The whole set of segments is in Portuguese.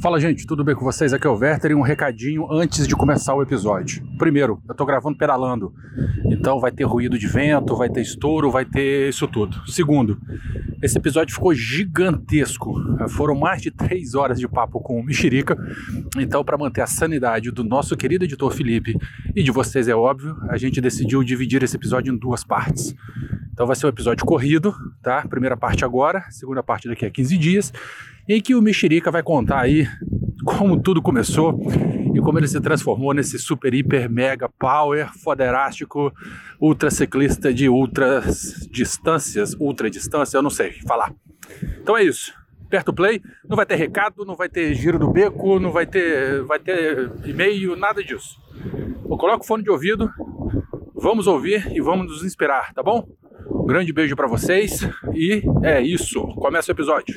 Fala gente, tudo bem com vocês? Aqui é o Werther e um recadinho antes de começar o episódio. Primeiro, eu tô gravando pedalando, então vai ter ruído de vento, vai ter estouro, vai ter isso tudo. Segundo, esse episódio ficou gigantesco. Foram mais de três horas de papo com o Mexerica, então para manter a sanidade do nosso querido editor Felipe e de vocês é óbvio, a gente decidiu dividir esse episódio em duas partes. Então vai ser um episódio corrido, tá? Primeira parte agora, segunda parte daqui a 15 dias em que o Mexerica vai contar aí como tudo começou e como ele se transformou nesse super, hiper, mega power, foderástico, ultra ciclista de ultras distâncias, ultra distância, eu não sei falar. Então é isso. Aperta o play, não vai ter recado, não vai ter giro do beco, não vai ter, vai ter e-mail, nada disso. Eu coloco o fone de ouvido, vamos ouvir e vamos nos inspirar, tá bom? Um grande beijo para vocês e é isso. Começa o episódio.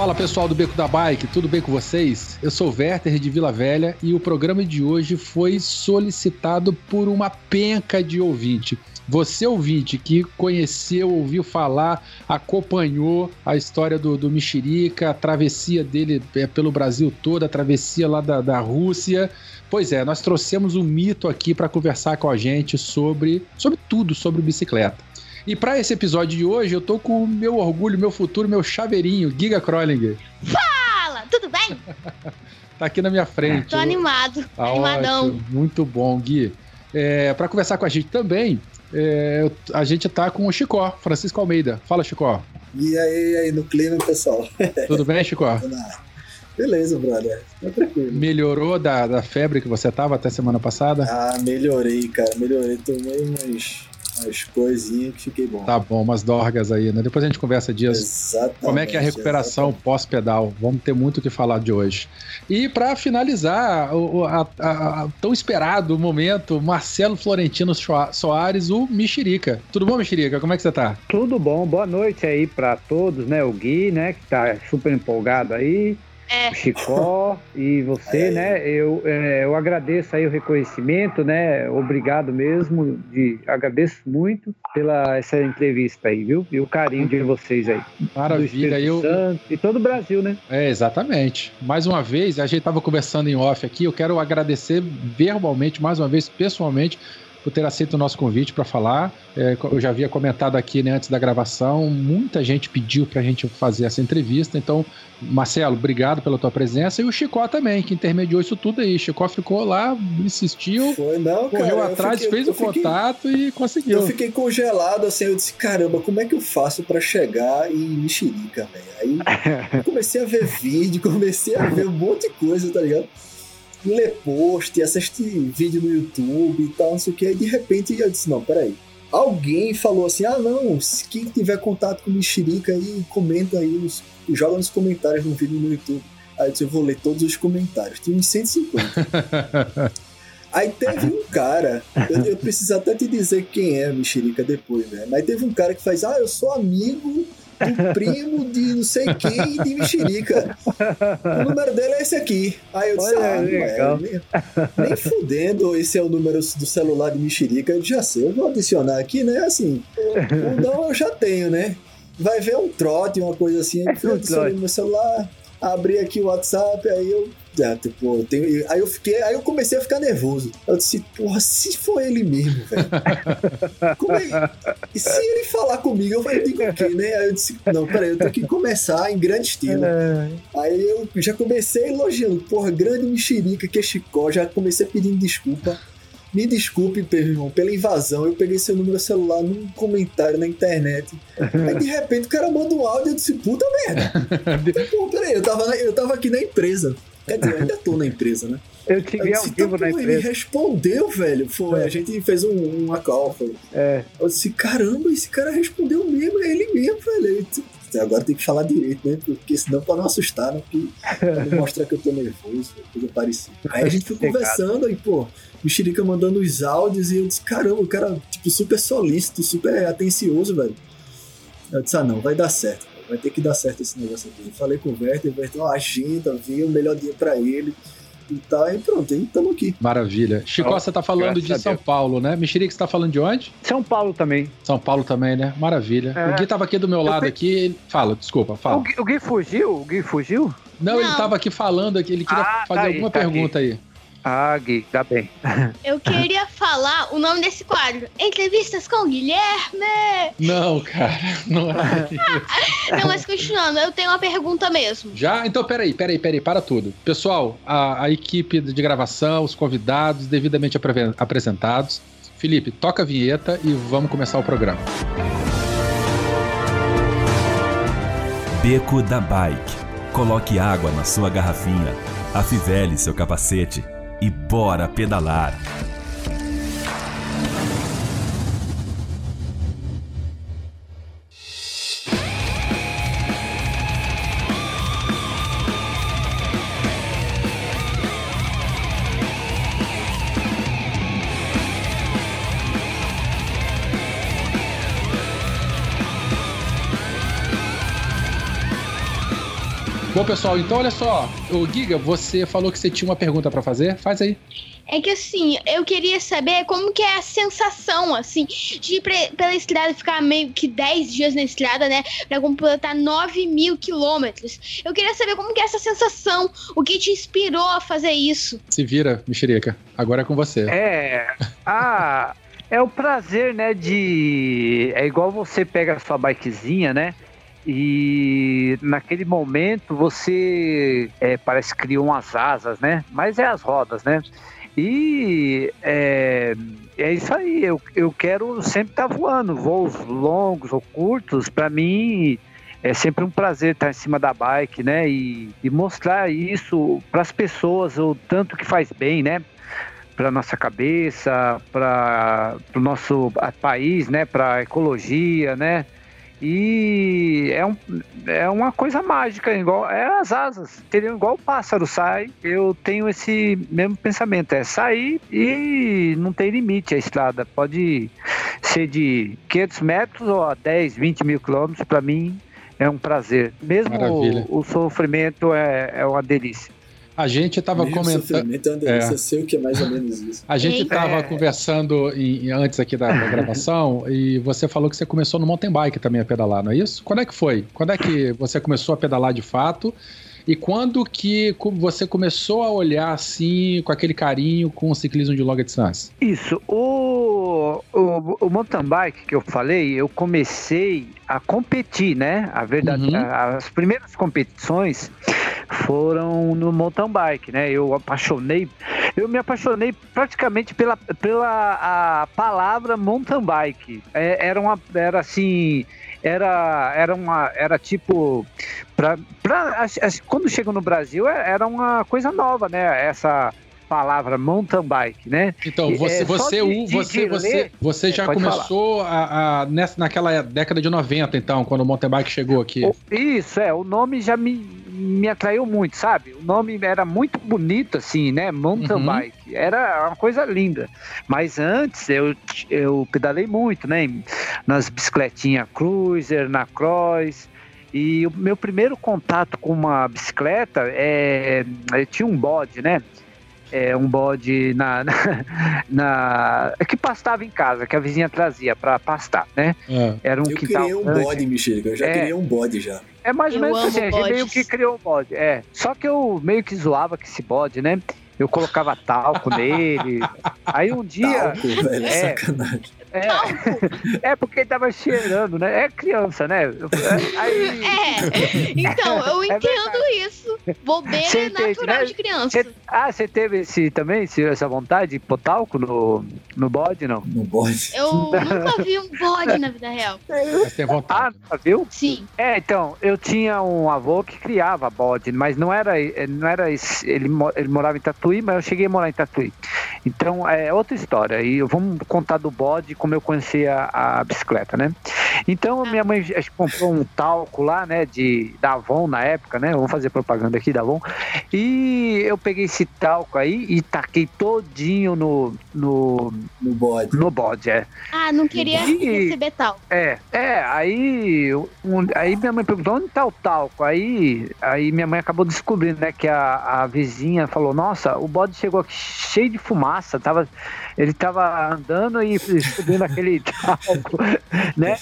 Fala pessoal do Beco da Bike, tudo bem com vocês? Eu sou o Werther de Vila Velha e o programa de hoje foi solicitado por uma penca de ouvinte. Você, ouvinte, que conheceu, ouviu falar, acompanhou a história do, do Mexerica, a travessia dele é, pelo Brasil todo, a travessia lá da, da Rússia. Pois é, nós trouxemos um mito aqui para conversar com a gente sobre, sobre tudo sobre bicicleta. E para esse episódio de hoje, eu tô com o meu orgulho, meu futuro, meu chaveirinho, Giga Krolinger. Fala! Tudo bem? tá aqui na minha frente. Tô animado, ah, animadão. Ótimo, muito bom, Gui. É, para conversar com a gente também, é, a gente tá com o Chicó, Francisco Almeida. Fala, Chicó. E aí, aí no clima, pessoal? Tudo bem, Chicó? Beleza, brother. Tá tranquilo. Melhorou da, da febre que você tava até semana passada? Ah, melhorei, cara. Melhorei. Tomei umas umas coisinhas que fiquei bom. Tá bom, umas dorgas aí, né? Depois a gente conversa disso. Exatamente. Como é que é a recuperação pós-pedal? Vamos ter muito o que falar de hoje. E para finalizar, o a, a, a, tão esperado momento, Marcelo Florentino Soares, o Mexerica. Tudo bom, Mexerica? Como é que você tá? Tudo bom, boa noite aí para todos, né? O Gui, né, que tá super empolgado aí. É. Chicó e você, é. né? Eu, é, eu agradeço aí o reconhecimento, né? Obrigado mesmo, de, agradeço muito pela essa entrevista aí, viu? E o carinho de vocês aí. Maravilha, eu Santo, e todo o Brasil, né? É, exatamente. Mais uma vez, a gente estava conversando em off aqui, eu quero agradecer verbalmente, mais uma vez, pessoalmente, por ter aceito o nosso convite para falar. É, eu já havia comentado aqui né, antes da gravação, muita gente pediu para a gente fazer essa entrevista. Então, Marcelo, obrigado pela tua presença. E o Chicó também, que intermediou isso tudo aí. Chicó ficou lá, insistiu, Foi, não, correu cara, atrás, fiquei, fez o fiquei, contato e conseguiu. Eu fiquei congelado assim, eu disse, caramba, como é que eu faço para chegar em Mexerica, velho? Aí comecei a ver vídeo, comecei a ver um monte de coisa, tá ligado? Ler post, assistir vídeo no YouTube e tal, não sei o que. Aí de repente eu disse: não, peraí. Alguém falou assim: ah, não, se quem tiver contato com o Mexerica aí, comenta aí, joga nos comentários no vídeo no YouTube. Aí eu disse: eu vou ler todos os comentários. Tinha uns 150. Aí teve um cara, eu, eu, preciso até te dizer quem é Mexerica depois, né? Mas teve um cara que faz, ah, eu sou amigo do primo de não sei quem de mexerica. O número dele é esse aqui. Aí eu disse, Olha, ah, legal. É, nem, nem fudendo, esse é o número do celular de mexerica. Eu já sei, eu vou adicionar aqui, né? Assim, o não eu já tenho, né? Vai ver um trote, uma coisa assim. Eu adicionei no meu celular, abri aqui o WhatsApp, aí eu é, tipo, tenho, aí eu fiquei, aí eu comecei a ficar nervoso. Eu disse, porra, se for ele mesmo, velho. É, e se ele falar comigo, eu, falei, digo o quê, né? Aí eu disse, não, peraí, eu tenho que começar em grande estilo. É. Aí eu já comecei elogiando, porra, grande mexerica, que é Chicó, já comecei pedindo desculpa. Me desculpe, irmão, pela invasão. Eu peguei seu número celular num comentário na internet. Aí de repente o cara manda um áudio e eu disse, puta merda. Pô, peraí, eu tava, eu tava aqui na empresa. Quer dizer, eu ainda tô na empresa, né? Eu te vi ao vivo na empresa. Ele respondeu, velho. Foi, é. a gente fez um, uma call. Foi. É. Eu disse, caramba, esse cara respondeu mesmo, é ele mesmo, velho. agora tem que falar direito, né? Porque senão pra não assustar, né? Porque pra não mostrar que eu tô nervoso, coisa parecida. Aí a gente foi conversando e, pô, o Xirica mandando os áudios e eu disse, caramba, o cara, tipo, super solícito, super atencioso, velho. Eu disse, ah, não, vai dar certo, vai ter que dar certo esse negócio aqui. Eu falei com o Werther, o Werther, ó, agenda, vê o melhor dia pra ele e tá, e pronto, aí estamos aqui. Maravilha. Chico, você tá falando de São Paulo, né? Mexerica, você tá falando de onde? São Paulo também. São Paulo também, né? Maravilha. É. O Gui tava aqui do meu lado aqui. Fala, desculpa, fala. O Gui, o Gui fugiu? O Gui fugiu? Não, Não, ele tava aqui falando aqui, ele queria ah, fazer tá alguma tá pergunta aqui. aí. Ah, Gui, tá bem. Eu queria falar o nome desse quadro. Entrevistas com Guilherme. Não, cara, não é. não, mas continuando, eu tenho uma pergunta mesmo. Já? Então, peraí, peraí, peraí, para tudo. Pessoal, a, a equipe de gravação, os convidados devidamente apre apresentados. Felipe, toca a vinheta e vamos começar o programa. Beco da Bike. Coloque água na sua garrafinha, afivele seu capacete e bora pedalar! Bom, pessoal, então olha só. O Giga, você falou que você tinha uma pergunta para fazer. Faz aí. É que assim, eu queria saber como que é a sensação, assim, de ir pela estrada, ficar meio que 10 dias na estrada, né? Pra completar 9 mil quilômetros. Eu queria saber como que é essa sensação, o que te inspirou a fazer isso. Se vira, mexerica. Agora é com você. É. Ah. É o prazer, né, de... É igual você pega a sua bikezinha, né? E naquele momento você é, parece que criou umas asas, né? Mas é as rodas, né? E é, é isso aí, eu, eu quero sempre estar tá voando, voos longos ou curtos, para mim é sempre um prazer estar em cima da bike, né? E, e mostrar isso para as pessoas, o tanto que faz bem, né? Para nossa cabeça, para o nosso país, né? Para a ecologia, né? E é, um, é uma coisa mágica, igual é as asas. Entendeu? Igual o pássaro sai, eu tenho esse mesmo pensamento. É sair e não tem limite a estrada. Pode ser de 500 metros ou a 10, 20 mil quilômetros. Para mim é um prazer. Mesmo o, o, sofrimento é, é uma delícia. A gente estava comentando. É, sei o que é mais ou menos isso. A gente estava é. conversando em, antes aqui da, da, gravação e você falou que você começou no mountain bike também a pedalar, não é isso? Quando é que foi? Quando é que você começou a pedalar de fato? E quando que você começou a olhar assim, com aquele carinho, com o ciclismo de longa distância? Isso. O, o, o mountain bike que eu falei, eu comecei a competir, né? A verdade, uhum. as primeiras competições foram no mountain bike, né? Eu apaixonei, eu me apaixonei praticamente pela, pela a palavra mountain bike. É, era uma, era assim, era, era uma, era tipo, pra, pra, quando chegou no Brasil é, era uma coisa nova, né? Essa palavra mountain bike, né? Então, você, é, você, de, de, você, de você, você já começou a, a, nessa, naquela década de 90, então, quando o mountain bike chegou aqui. Isso, é, o nome já me, me atraiu muito, sabe? O nome era muito bonito, assim, né? Mountain uhum. bike. Era uma coisa linda. Mas antes eu, eu pedalei muito, né? Nas bicicletinhas cruiser, na cross. E o meu primeiro contato com uma bicicleta é, é tinha um bode, né? É, um bode na, na, na, que pastava em casa, que a vizinha trazia para pastar, né? É. Era um eu quintal. Eu criei um bode, Michele, eu já é, criei um bode já. É mais ou menos assim, a gente meio que criou um bode. É. Só que eu meio que zoava com esse bode, né? Eu colocava talco nele. Aí um dia. Talco, velho, é, sacanagem. É, é porque tava cheirando, né? É criança, né? Aí... É, então, eu é entendo é isso. Bobeira é natural né? de criança. Cê, ah, você teve esse, também essa vontade de pôr talco no, no bode, não? No bode? Eu nunca vi um bode na vida real. Mas tem vontade. Ah, viu? Sim. É, então, eu tinha um avô que criava bode, mas não era, não era ele, ele morava em Tatuí, mas eu cheguei a morar em Tatuí. Então, é outra história. E vamos contar do bode como eu conheci a, a bicicleta, né? Então minha mãe comprou um talco lá, né, de da Avon na época, né? Vamos fazer propaganda aqui da Avon. E eu peguei esse talco aí e taquei todinho no no no bode. No bode, é. Ah, não queria e, receber talco. É, é, aí um, aí minha mãe perguntou onde tá o talco? Aí aí minha mãe acabou descobrindo, né, que a, a vizinha falou: "Nossa, o bode chegou aqui cheio de fumaça, tava ele tava andando e subindo aquele talco, né?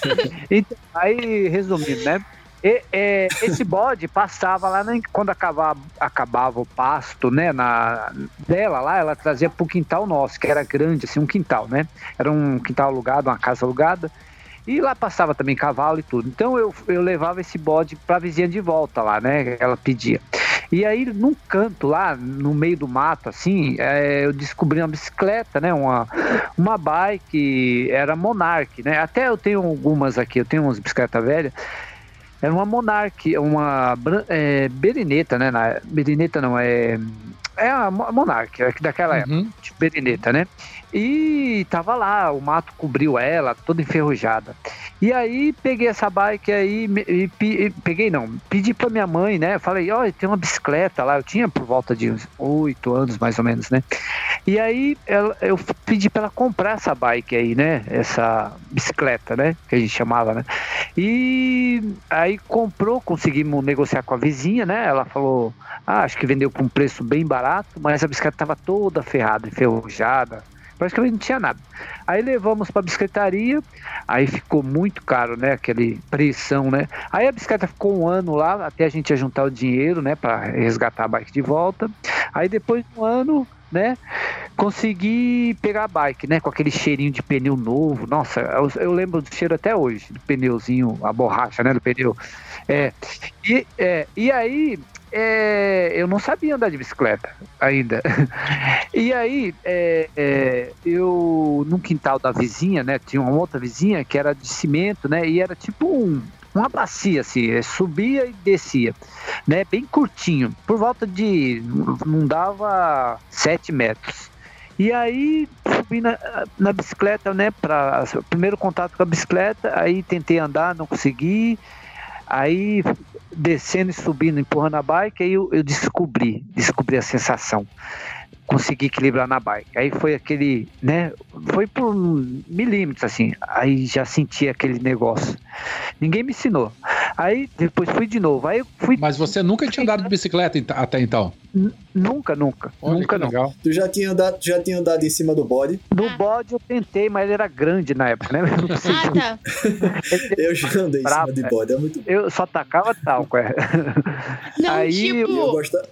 Então, aí, resumindo, né? E, é, esse bode passava lá na, quando acabava, acabava o pasto, né, na dela lá, ela trazia pro quintal nosso, que era grande, assim, um quintal, né? Era um quintal alugado, uma casa alugada. E lá passava também cavalo e tudo. Então eu, eu levava esse bode pra vizinha de volta lá, né? Ela pedia. E aí, num canto lá, no meio do mato, assim, é, eu descobri uma bicicleta, né? Uma, uma bike, era Monarch, né? Até eu tenho algumas aqui, eu tenho umas bicicletas velhas. Era uma Monarch, uma é, Berineta, né? Na, Berineta não, é. É a Monarch, é daquela uhum. época, tipo Berineta, né? E tava lá, o mato cobriu ela, toda enferrujada. E aí peguei essa bike aí, e, e, peguei não, pedi pra minha mãe, né? Falei, oh, tem uma bicicleta lá, eu tinha por volta de uns oito anos mais ou menos, né? E aí ela, eu pedi pra ela comprar essa bike aí, né? Essa bicicleta, né? Que a gente chamava, né? E aí comprou, conseguimos negociar com a vizinha, né? Ela falou, ah, acho que vendeu por um preço bem barato, mas a bicicleta tava toda ferrada, enferrujada praticamente não tinha nada. Aí levamos para a bicicletaria, aí ficou muito caro, né? Aquele pressão, né? Aí a bicicleta ficou um ano lá, até a gente juntar o dinheiro, né? Para resgatar a bike de volta. Aí depois de um ano, né? Consegui pegar a bike, né? Com aquele cheirinho de pneu novo. Nossa, eu, eu lembro do cheiro até hoje, do pneuzinho, a borracha, né? Do pneu. É, e, é, e aí é, eu não sabia andar de bicicleta ainda. E aí, é, é, eu, no quintal da vizinha, né, tinha uma outra vizinha que era de cimento, né, e era tipo um, uma bacia, assim, é, subia e descia, né, bem curtinho, por volta de, não dava sete metros. E aí subi na, na bicicleta, né, para primeiro contato com a bicicleta, aí tentei andar, não consegui, Aí descendo e subindo, empurrando a bike, aí eu, eu descobri, descobri a sensação consegui equilibrar na bike. Aí foi aquele, né? Foi por milímetros, assim. Aí já senti aquele negócio. Ninguém me ensinou. Aí depois fui de novo. Aí fui. Mas você nunca tinha andado de bicicleta até então? N nunca, nunca. Olha, nunca não. Legal. Tu já tinha andado, já tinha andado em cima do bode? No ah. bode eu tentei, mas ele era grande na época, né? Eu, ah, tá. eu já andei em cima de bode, é muito bom. Eu só tacava talco, é. Não, Aí tipo... eu gosto. É,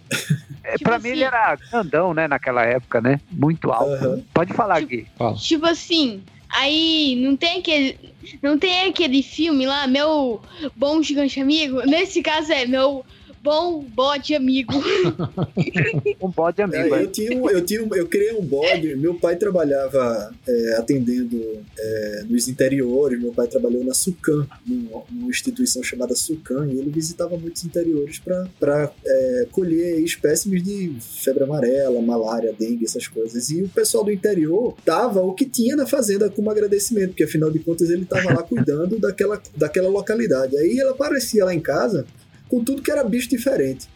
tipo pra assim, mim ele era grandão, né, naquela época, né? Muito alto. Uhum. Pode falar, tipo, Gui. Tipo assim, aí não tem aquele. Não tem aquele filme lá, meu bom gigante amigo? Nesse caso é meu bom bode amigo. um bode amigo. É, eu, tinha um, eu, tinha um, eu criei um bode. Meu pai trabalhava é, atendendo é, nos interiores. Meu pai trabalhou na Sucan, numa, numa, instituição chamada Sucan, e ele visitava muitos interiores para é, colher espécimes de febre amarela, malária, dengue, essas coisas. E o pessoal do interior dava o que tinha na fazenda como agradecimento, porque afinal de contas ele estava lá cuidando daquela, daquela localidade. Aí ele aparecia lá em casa com tudo que era bicho diferente.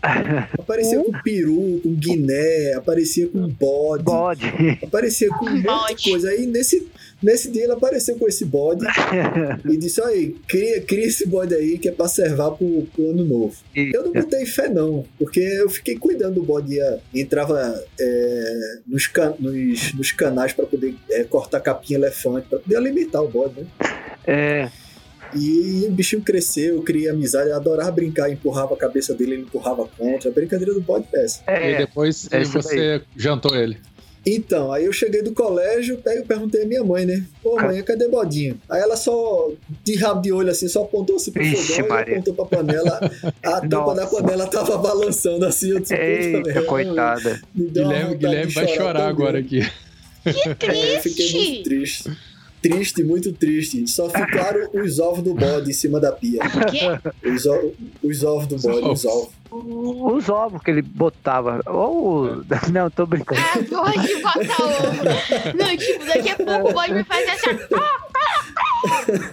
Aparecia com peru, com guiné, aparecia com bode, bode. aparecia com um monte de coisa. Aí nesse, nesse dia ele apareceu com esse bode e disse: aí, cria, cria esse bode aí que é pra servar pro, pro ano novo. Eu não botei fé, não, porque eu fiquei cuidando do bode, entrava é, nos, can, nos, nos, canais para poder é, cortar capinha elefante, para poder alimentar o bode, né? É. E o bichinho cresceu, eu criei amizade, eu adorava brincar, empurrava a cabeça dele, ele empurrava contra. A brincadeira do bode dessa. É, e depois é você jantou ele. Então, aí eu cheguei do colégio, pego, perguntei à minha mãe, né? Pô, mãe, cadê Bodinho? Aí ela só, de rabo de olho assim, só apontou assim pro Ixi, fogão e apontou pra panela. A tampa da panela tava balançando assim. Eu disse, Eita, coitada. Guilherme, Guilherme vai chorar também. agora aqui. Que triste! eu fiquei muito triste. Triste, muito triste. Só ficaram os ovos do bode em cima da pia. O quê? Os, os ovos do bode, os ovos. Os ovos que ele botava. Ou. Não, tô brincando. Ah, pode botar ovo. Não, tipo, daqui a pouco o bode vai fazer assim.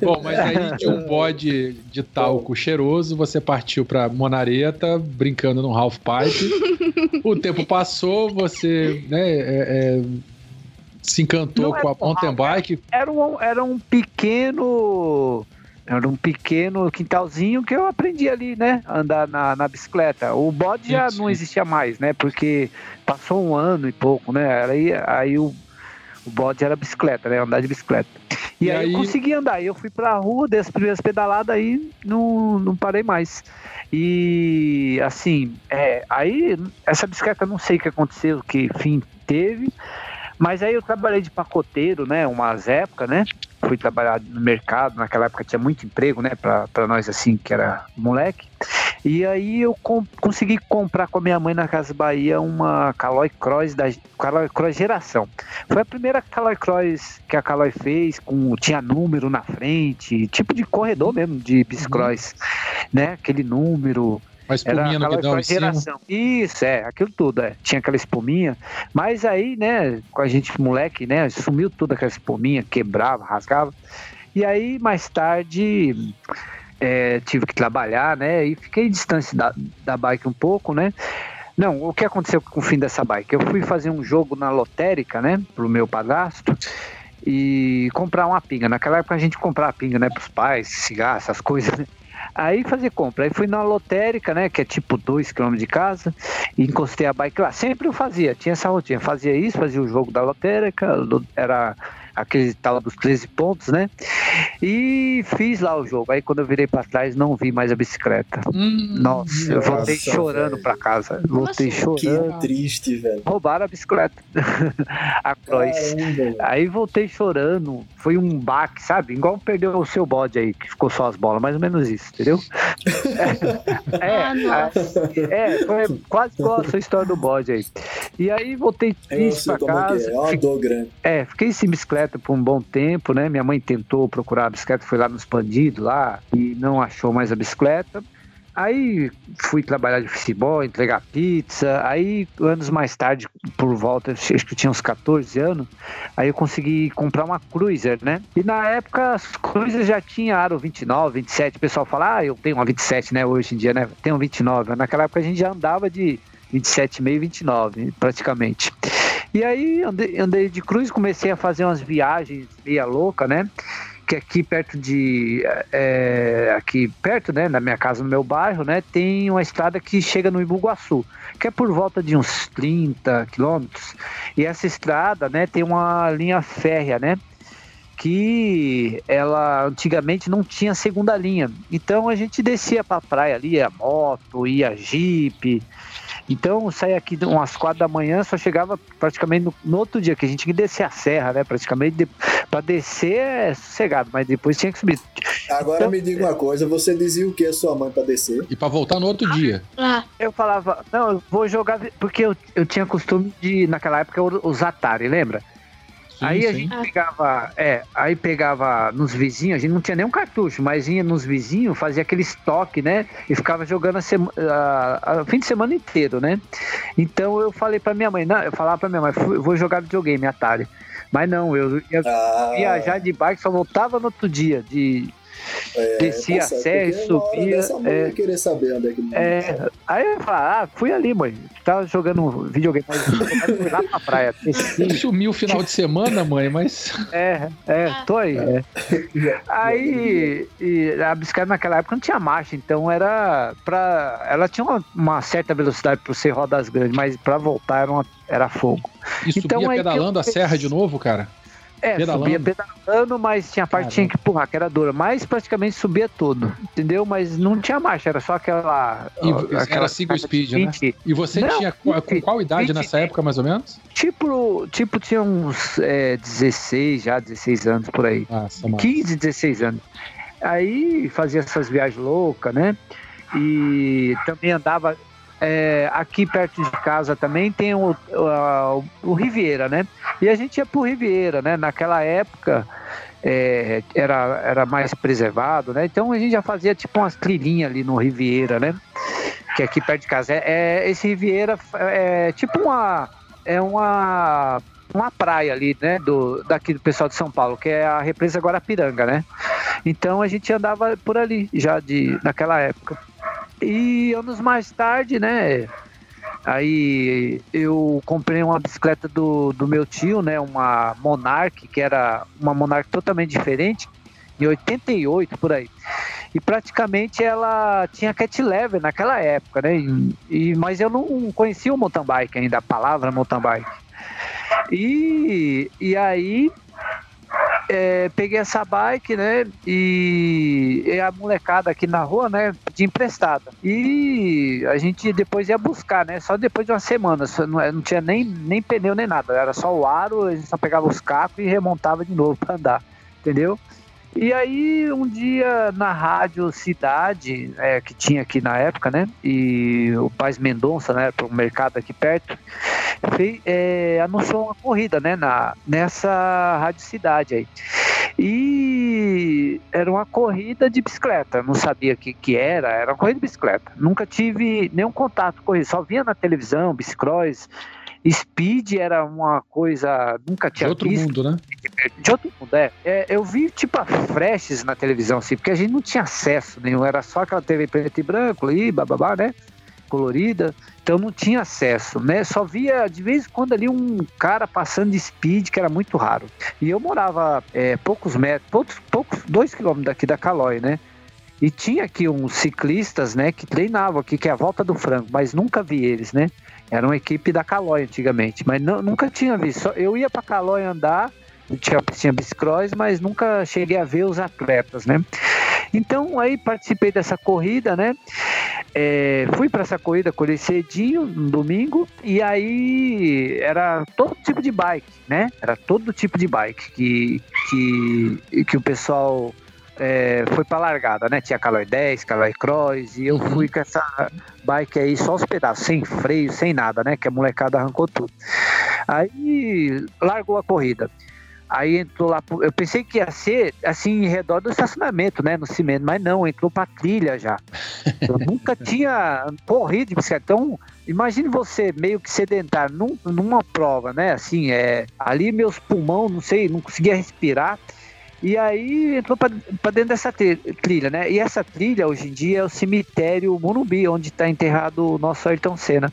Bom, mas aí de um bode de talco cheiroso, você partiu pra Monareta, brincando no half pipe. o tempo passou, você né, é, é, se encantou Não com é a mountain bike. Era um, era um pequeno era um pequeno quintalzinho que eu aprendi ali, né? Andar na, na bicicleta. O bode já não existia mais, né? Porque passou um ano e pouco, né? Aí, aí o, o bode era bicicleta, né? Andar de bicicleta. E, e aí, aí, eu consegui andar. Eu fui pra rua, dei as primeiras pedaladas aí, não, não parei mais. E assim, é, aí essa bicicleta não sei o que aconteceu, que fim teve. Mas aí eu trabalhei de pacoteiro, né? Umas épocas, né? fui trabalhar no mercado, naquela época tinha muito emprego, né, para nós assim, que era moleque. E aí eu com, consegui comprar com a minha mãe na Casa Bahia uma Caloi Cross da Caloi Cross geração. Foi a primeira Caloi Cross que a Caloi fez, com tinha número na frente, tipo de corredor mesmo de bicicross, uhum. né? Aquele número, uma espuminha no guidão em cima. Isso, é, aquilo tudo, é. Tinha aquela espuminha. Mas aí, né, com a gente moleque, né, sumiu toda aquela espuminha, quebrava, rasgava. E aí, mais tarde, é, tive que trabalhar, né, e fiquei distante da, da bike um pouco, né. Não, o que aconteceu com o fim dessa bike? Eu fui fazer um jogo na lotérica, né, pro meu padrasto, e comprar uma pinga. Naquela época a gente comprava pinga, né, pros pais, cigarro, essas coisas, né? Aí fazia compra. Aí fui na lotérica, né? Que é tipo 2 km de casa. E encostei a bike lá. Sempre eu fazia, tinha essa rotina. Fazia isso, fazia o jogo da lotérica. Era aquele tal dos 13 pontos, né? E fiz lá o jogo. Aí quando eu virei para trás, não vi mais a bicicleta. Hum, nossa, eu voltei nossa, chorando para casa. Voltei nossa, chorando. Que triste, velho. Roubaram a bicicleta. a Cross. Aí voltei chorando. Foi um baque, sabe? Igual perdeu o seu bode aí, que ficou só as bolas. Mais ou menos isso, entendeu? é, ah, é, foi quase igual a sua história do bode aí. E aí voltei triste para casa. É, é uma dor grande. É, fiquei sem bicicleta bicicleta por um bom tempo, né? Minha mãe tentou procurar a bicicleta, foi lá no expandido lá e não achou mais a bicicleta. Aí fui trabalhar de futebol, entregar pizza. Aí, anos mais tarde, por volta, acho que tinha uns 14 anos, aí eu consegui comprar uma Cruiser, né? E na época, as Cruiser já tinha aro 29, 27. O pessoal fala, ah, eu tenho uma 27, né? Hoje em dia, né? Tenho 29. Naquela época a gente já andava de 27,5, 29, praticamente. E aí andei, andei de cruz, comecei a fazer umas viagens meia louca, né? Que aqui perto de. É, aqui perto, né? Na minha casa, no meu bairro, né? Tem uma estrada que chega no Ibuguaçu, que é por volta de uns 30 quilômetros. E essa estrada, né? Tem uma linha férrea, né? que ela antigamente não tinha segunda linha. Então a gente descia para a praia ali, ia moto, ia jipe, então, saía aqui umas quatro da manhã, só chegava praticamente no, no outro dia, que a gente tinha que descer a serra, né? Praticamente, de, para descer é sossegado, mas depois tinha que subir. Agora então, me diga uma coisa, você dizia o que a sua mãe para descer? E para voltar no outro ah, dia. Ah. Eu falava, não, eu vou jogar, porque eu, eu tinha costume de, naquela época, usar Atari, lembra? Sim, aí a sim. gente pegava, é, aí pegava nos vizinhos, a gente não tinha nenhum cartucho, mas ia nos vizinhos, fazia aquele estoque, né? E ficava jogando a, sema, a, a fim de semana inteiro, né? Então eu falei pra minha mãe, não, eu falava pra minha mãe, vou jogar videogame, Atari. Mas não, eu ia ah. viajar de bike, só voltava no outro dia, de, é, descia tá a serra e subia. É, querer saber onde é que é, Aí eu falo, ah, fui ali, mãe. Tava jogando videogame, mas fui lá pra praia. Desci. Sumiu o final de semana, mãe, mas. É, é, tô aí. É. Aí e a bicicleta naquela época não tinha marcha, então era pra. Ela tinha uma, uma certa velocidade para ser rodas grandes, mas para voltar era, uma, era fogo. E então, subia pedalando eu... a serra de novo, cara? É, pedalando. subia pedalando, mas tinha parte que tinha que empurrar, que era dura. Mas praticamente subia todo, entendeu? Mas não tinha marcha, era só aquela. E, aquela era single speed, 20. né? E você não, tinha 20, com qual idade 20, nessa época, mais ou menos? Tipo, tipo tinha uns é, 16, já 16 anos por aí. Nossa, 15, 16 anos. Aí fazia essas viagens loucas, né? E também andava é, aqui perto de casa também tem o, o, o, Riviera, né? E a gente ia pro Riviera, né? Naquela época é, era, era mais preservado, né? Então a gente já fazia tipo umas trilhinhas ali no Riviera, né? Que é aqui perto de casa. É, é esse Riviera é tipo uma. É uma uma praia ali, né, do, daqui do pessoal de São Paulo, que é a represa Guarapiranga, né? Então a gente andava por ali já de naquela época. E anos mais tarde, né, Aí eu comprei uma bicicleta do, do meu tio, né? Uma Monarch, que era uma Monarch totalmente diferente, em 88 por aí. E praticamente ela tinha cat lever naquela época, né? E, mas eu não conhecia o mountain bike ainda, a palavra mountain bike. E, e aí é, peguei essa bike, né? E, e, a molecada aqui na rua, né? De emprestada. E a gente depois ia buscar, né? Só depois de uma semana. Não, não tinha nem, nem pneu nem nada. Era só o aro, a gente só pegava os cacos e remontava de novo para andar. Entendeu? E aí, um dia na rádio Cidade, é, que tinha aqui na época, né? E o Paz Mendonça, né? Para o mercado aqui perto, fez, é, anunciou uma corrida, né? Na, nessa Rádio Cidade aí. E era uma corrida de bicicleta. Não sabia o que, que era, era uma corrida de bicicleta. Nunca tive nenhum contato com isso, só via na televisão, bicicross Speed era uma coisa nunca tinha De outro visto. mundo, né? De outro mundo, é. é. Eu vi tipo flashes na televisão, assim, porque a gente não tinha acesso nenhum, era só aquela TV preto e branco ali, bababá, né? Colorida. Então não tinha acesso, né? Só via de vez em quando ali um cara passando de speed, que era muito raro. E eu morava é, poucos metros, poucos, poucos, dois quilômetros daqui da Calói, né? E tinha aqui uns ciclistas, né, que treinavam aqui, que é a volta do frango, mas nunca vi eles, né? Era uma equipe da Calói antigamente, mas não, nunca tinha visto. Eu ia para Calói andar, tinha, tinha bicicross, mas nunca cheguei a ver os atletas, né? Então aí participei dessa corrida, né? É, fui para essa corrida, colhei cedinho, no domingo, e aí era todo tipo de bike, né? Era todo tipo de bike que, que, que o pessoal é, foi pra largada, né? Tinha Caloi 10, Caloi Cross, e eu uhum. fui com essa bike aí só os pedaços, sem freio, sem nada, né? Que a molecada arrancou tudo. Aí largou a corrida. Aí entrou lá, eu pensei que ia ser assim em redor do estacionamento, né, no cimento, mas não, entrou pra trilha já. Eu nunca tinha corrido de bicicleta. Então, imagine você meio que sedentar num, numa prova, né, assim, é, ali meus pulmões, não sei, não conseguia respirar. E aí entrou para dentro dessa trilha, né? E essa trilha hoje em dia é o cemitério Morumbi, onde está enterrado o nosso Ayrton Senna.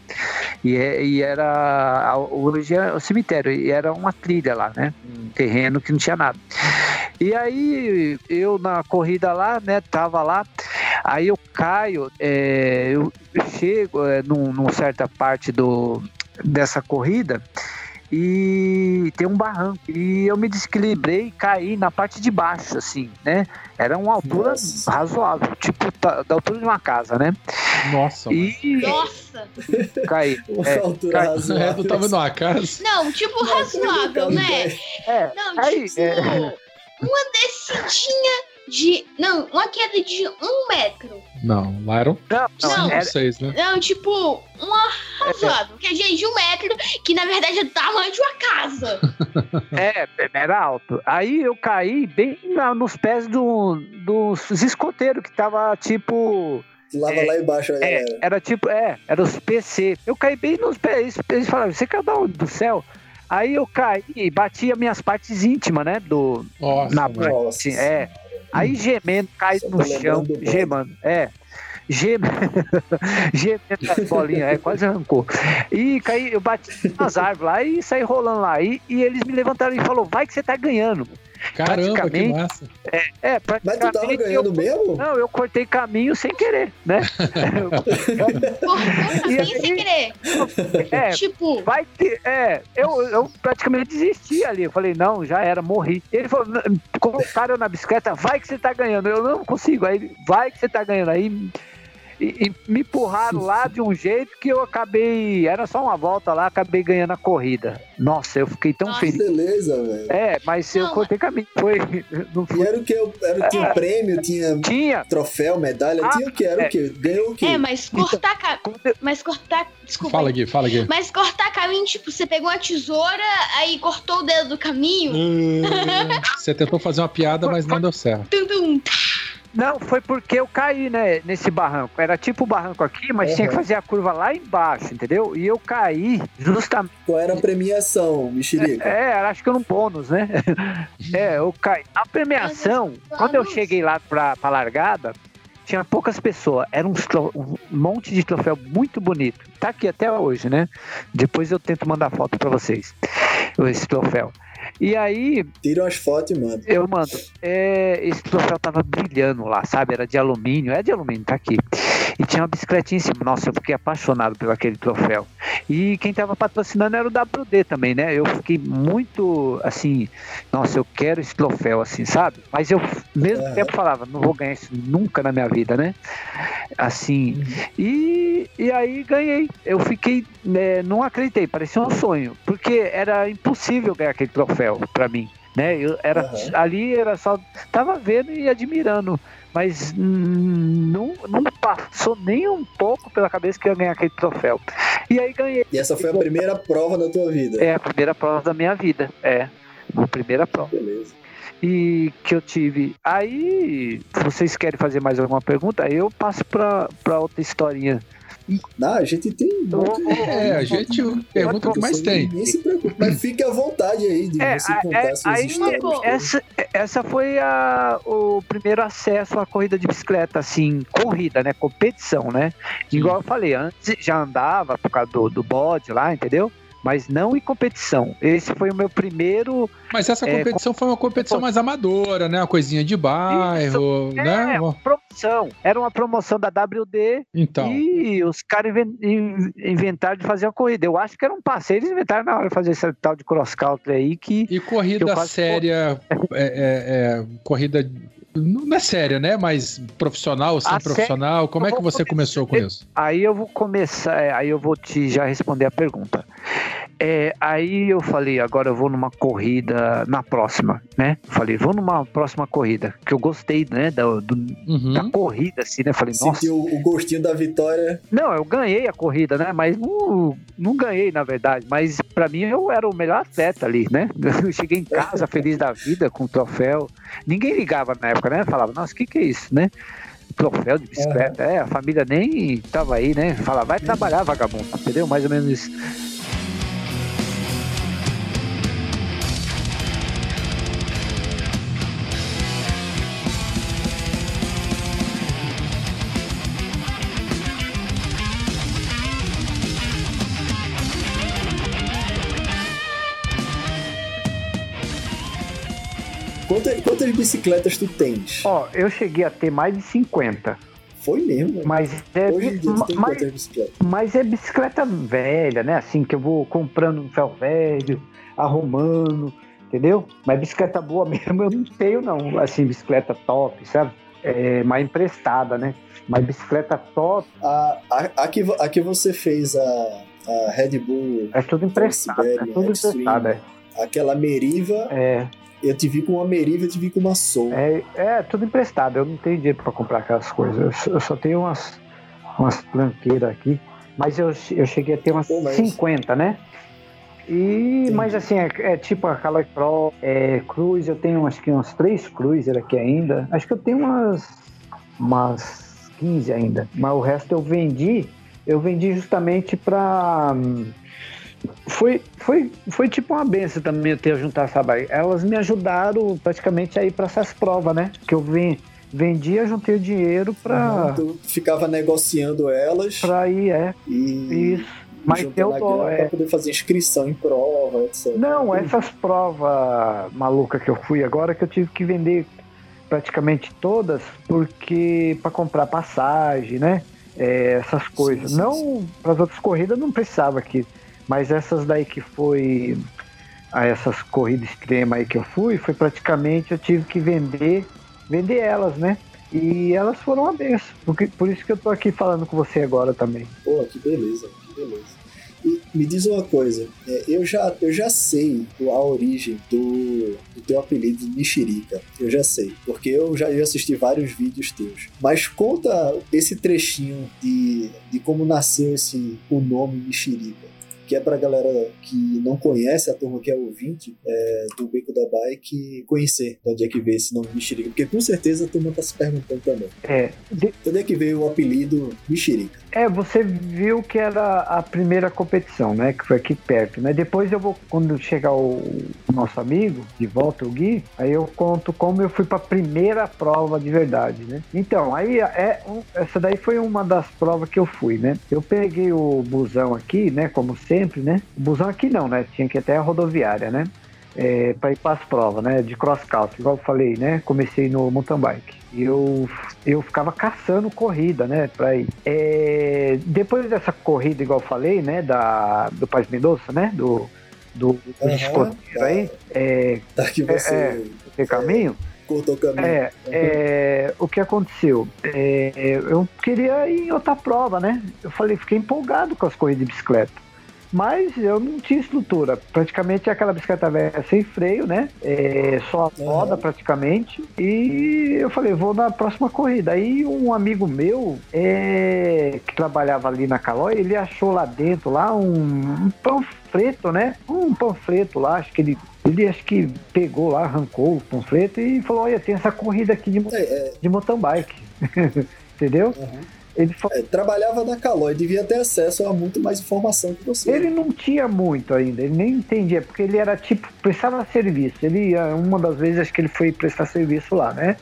E, é, e era hoje é o cemitério e era uma trilha lá, né? Um terreno que não tinha nada. E aí eu na corrida lá, né? Tava lá. Aí eu caio, é, eu chego é, num, numa certa parte do, dessa corrida e tem um barranco. E eu me desequilibrei e caí na parte de baixo, assim, né? Era uma altura Nossa. razoável, tipo da altura de uma casa, né? Nossa. E... Nossa! Caí. Uma é, altura caí. razoável. É do tamanho de uma casa. Não, tipo razoável, né? É, Não, aí, tipo, é... uma descidinha de. Não, uma queda de um metro. Não, lá eram não, não, era, seis, né? Não, tipo, uma razoável. É, que é de um metro, que na verdade é do tamanho de uma casa. é, era alto. Aí eu caí bem na, nos pés do, dos escoteiros, que tava tipo. Lava é, lá embaixo, a é, Era tipo, é, era os PC. Eu caí bem nos pés. Eles falaram, você caiu da onde? Do céu? Aí eu caí e bati as minhas partes íntimas, né? Do, nossa, na parte, é. Aí gemendo, cai no chão, gemando. É. Gemendo, gemendo as bolinhas, é, quase arrancou. E caí, eu bati nas árvores lá e saí rolando lá. E, e eles me levantaram e falaram: vai que você tá ganhando. Caramba, que massa. É, é Mas tu tava ganhando eu, mesmo? Não, eu cortei caminho sem querer, né? Cortou caminho sem querer. É, tipo. Vai que. É, eu, eu praticamente desisti ali. Eu falei, não, já era, morri. Ele falou, colocaram na bicicleta, vai que você tá ganhando. Eu não consigo. Aí, vai que você tá ganhando. Aí e, e, me empurraram lá de um jeito que eu acabei. Era só uma volta lá, acabei ganhando a corrida. Nossa, eu fiquei tão Nossa, feliz. Beleza, velho. É, mas não, eu cortei caminho. Foi, não foi. E era o que? Era, tinha é, prêmio, tinha, tinha troféu, medalha, ah, tinha o que? Era é. o que? Ganhou o que? É, mas cortar caminho. Mas cortar. Desculpa. Fala aqui, fala aqui. Mas cortar caminho, tipo, você pegou uma tesoura, aí cortou o dedo do caminho. Hum, você tentou fazer uma piada, mas não deu certo. Tum, tum, tá. Não, foi porque eu caí, né, nesse barranco. Era tipo o barranco aqui, mas uhum. tinha que fazer a curva lá embaixo, entendeu? E eu caí justamente. Qual era a premiação, Mexerica? É, é, acho que era um bônus, né? é, eu caí. A premiação, quando eu cheguei lá pra, pra largada, tinha poucas pessoas. Era um, um, monte de troféu muito bonito. Tá aqui até hoje, né? Depois eu tento mandar foto para vocês. Esse troféu. E aí. Tira as fotos e manda. Eu mando. É, esse troféu tava brilhando lá, sabe? Era de alumínio. É de alumínio, tá aqui. E tinha uma bicicletinha em cima. Nossa, eu fiquei apaixonado por aquele troféu. E quem tava patrocinando era o WD também, né? Eu fiquei muito assim. Nossa, eu quero esse troféu, assim, sabe? Mas eu, mesmo é. tempo, falava, não vou ganhar isso nunca na minha vida, né? Assim. Uhum. E, e aí ganhei. Eu fiquei. Né, não acreditei, parecia um sonho. Porque era impossível ganhar aquele troféu troféu para mim. Né? Eu era, uhum. Ali era só. Tava vendo e admirando, mas não, não passou nem um pouco pela cabeça que eu ia ganhar aquele troféu. E aí ganhei. E essa foi a primeira prova da tua vida? É, a primeira prova da minha vida. É. A primeira prova. Beleza. E que eu tive. Aí, vocês querem fazer mais alguma pergunta, eu passo para outra historinha não, a gente tem. Muito... É, a gente pergunta o que mais tem. Ninguém se preocupa, mas fique à vontade aí de é, você contar é, suas aí, histórias. Essa, essa foi a, o primeiro acesso à corrida de bicicleta, assim, corrida, né? Competição, né? Igual eu falei, antes já andava por causa do, do bode lá, entendeu? Mas não em competição. Esse foi o meu primeiro. Mas essa é, competição é, foi uma competição mais amadora, né? Uma coisinha de bairro, Isso, né? É, uma promoção. Era uma promoção da WD. Então. E os caras inventaram de fazer uma corrida. Eu acho que era um passeio. Eles inventaram na hora de fazer esse tal de cross country aí que. E corrida que séria, é, é, é, corrida não é séria, né? Mas profissional, sem profissional, como é que você começou com isso? Aí eu vou começar, é, aí eu vou te já responder a pergunta. É, aí eu falei, agora eu vou numa corrida na próxima, né? Falei, vou numa próxima corrida, que eu gostei, né? Da, do, uhum. da corrida, assim, né? Falei, nossa. Sentiu o gostinho da vitória. Não, eu ganhei a corrida, né? Mas não, não ganhei, na verdade. Mas para mim eu era o melhor atleta ali, né? Eu cheguei em casa feliz da vida com o troféu. Ninguém ligava na época, né? Falava, nossa, o que, que é isso, né? Troféu de bicicleta. É. é, a família nem tava aí, né? Falava, vai trabalhar, vagabundo, entendeu? Mais ou menos isso. Quantas, quantas bicicletas tu tens? Ó, eu cheguei a ter mais de 50. Foi mesmo. Mas é, mas, bicicletas? Mas é bicicleta velha, né? Assim, que eu vou comprando um ferro velho, arrumando, entendeu? Mas bicicleta boa mesmo eu não tenho, não. Assim, bicicleta top, sabe? É, mais emprestada, né? Mas bicicleta top. A, a, a, que, a que você fez a, a Red Bull. É tudo emprestado. É tudo emprestado, é. Aquela Meriva. É. Eu te vi com uma Meriva, eu te vi com uma Soul. É, é tudo emprestado. Eu não tenho dinheiro para comprar aquelas coisas. Eu só tenho umas, umas tranqueiras aqui. Mas eu, eu cheguei a ter umas Pô, mas... 50, né? E, mas assim, é, é, tipo a Caloi Pro, é, Cruise, eu tenho acho que umas três Cruiser aqui ainda. Acho que eu tenho umas, umas 15 ainda. Mas o resto eu vendi, eu vendi justamente para foi, foi, foi tipo uma benção também eu ter juntar essa bike. Elas me ajudaram praticamente a ir para essas provas, né? Que eu vim, vendia, juntei o dinheiro para. Uhum, ficava negociando elas. Para ir, é. E... Isso. Mas eu dou. É... Pra poder fazer inscrição em prova, etc. Não, essas provas malucas que eu fui agora que eu tive que vender praticamente todas, porque para comprar passagem, né? É, essas coisas. Sim, sim, não, para as outras corridas não precisava aqui. Mas essas daí que foi a essas corridas extremas aí que eu fui, foi praticamente eu tive que vender, vender elas, né? E elas foram uma benção. Porque, por isso que eu tô aqui falando com você agora também. Pô, que beleza, que beleza. E me diz uma coisa, é, eu, já, eu já sei a origem do, do teu apelido de Mexerica. Eu já sei, porque eu já, eu assisti vários vídeos teus. Mas conta esse trechinho de, de como nasceu esse, o nome Mexerica. Que é pra galera que não conhece, a turma que é ouvinte é, do Beco da Bike, conhecer de onde é que veio esse nome Mexerica. Porque com certeza a turma tá se perguntando também. É. De onde é que veio o apelido Mexerica? É, você viu que era a primeira competição, né? Que foi aqui perto, né? Depois eu vou, quando chegar o, nosso amigo, de volta, o Gui, aí eu conto como eu fui pra primeira prova de verdade, né? Então, aí é, essa daí foi uma das provas que eu fui, né? Eu peguei o busão aqui, né? Como sempre, né? O busão aqui não, né? Tinha que ir até a rodoviária, né? É, para ir para as provas, né? De cross country, igual eu falei, né? Comecei no mountain bike. Eu, eu ficava caçando corrida, né? Para ir. É, depois dessa corrida, igual eu falei, né? Da, do Paz Mendonça, né? Do, do, do uhum, tá, aí. É, tá que você. É, é, caminho. Cortou o caminho. É, uhum. é, o que aconteceu? É, eu queria ir em outra prova, né? Eu falei, fiquei empolgado com as corridas de bicicleta. Mas eu não tinha estrutura. Praticamente aquela bicicleta velha sem freio, né? É, só a roda uhum. praticamente. E eu falei, vou na próxima corrida. Aí um amigo meu é, que trabalhava ali na Calói, ele achou lá dentro lá um, um panfleto, né? Um panfleto lá, acho que ele ele acho que pegou lá, arrancou o panfleto e falou: Olha, tem essa corrida aqui de, é, é. de mountain bike. Entendeu? Uhum. Ele é, trabalhava na Calói, devia ter acesso a muito mais informação que você. Ele não tinha muito ainda, ele nem entendia, porque ele era tipo, prestava serviço. Ele, uma das vezes, acho que ele foi prestar serviço lá, né?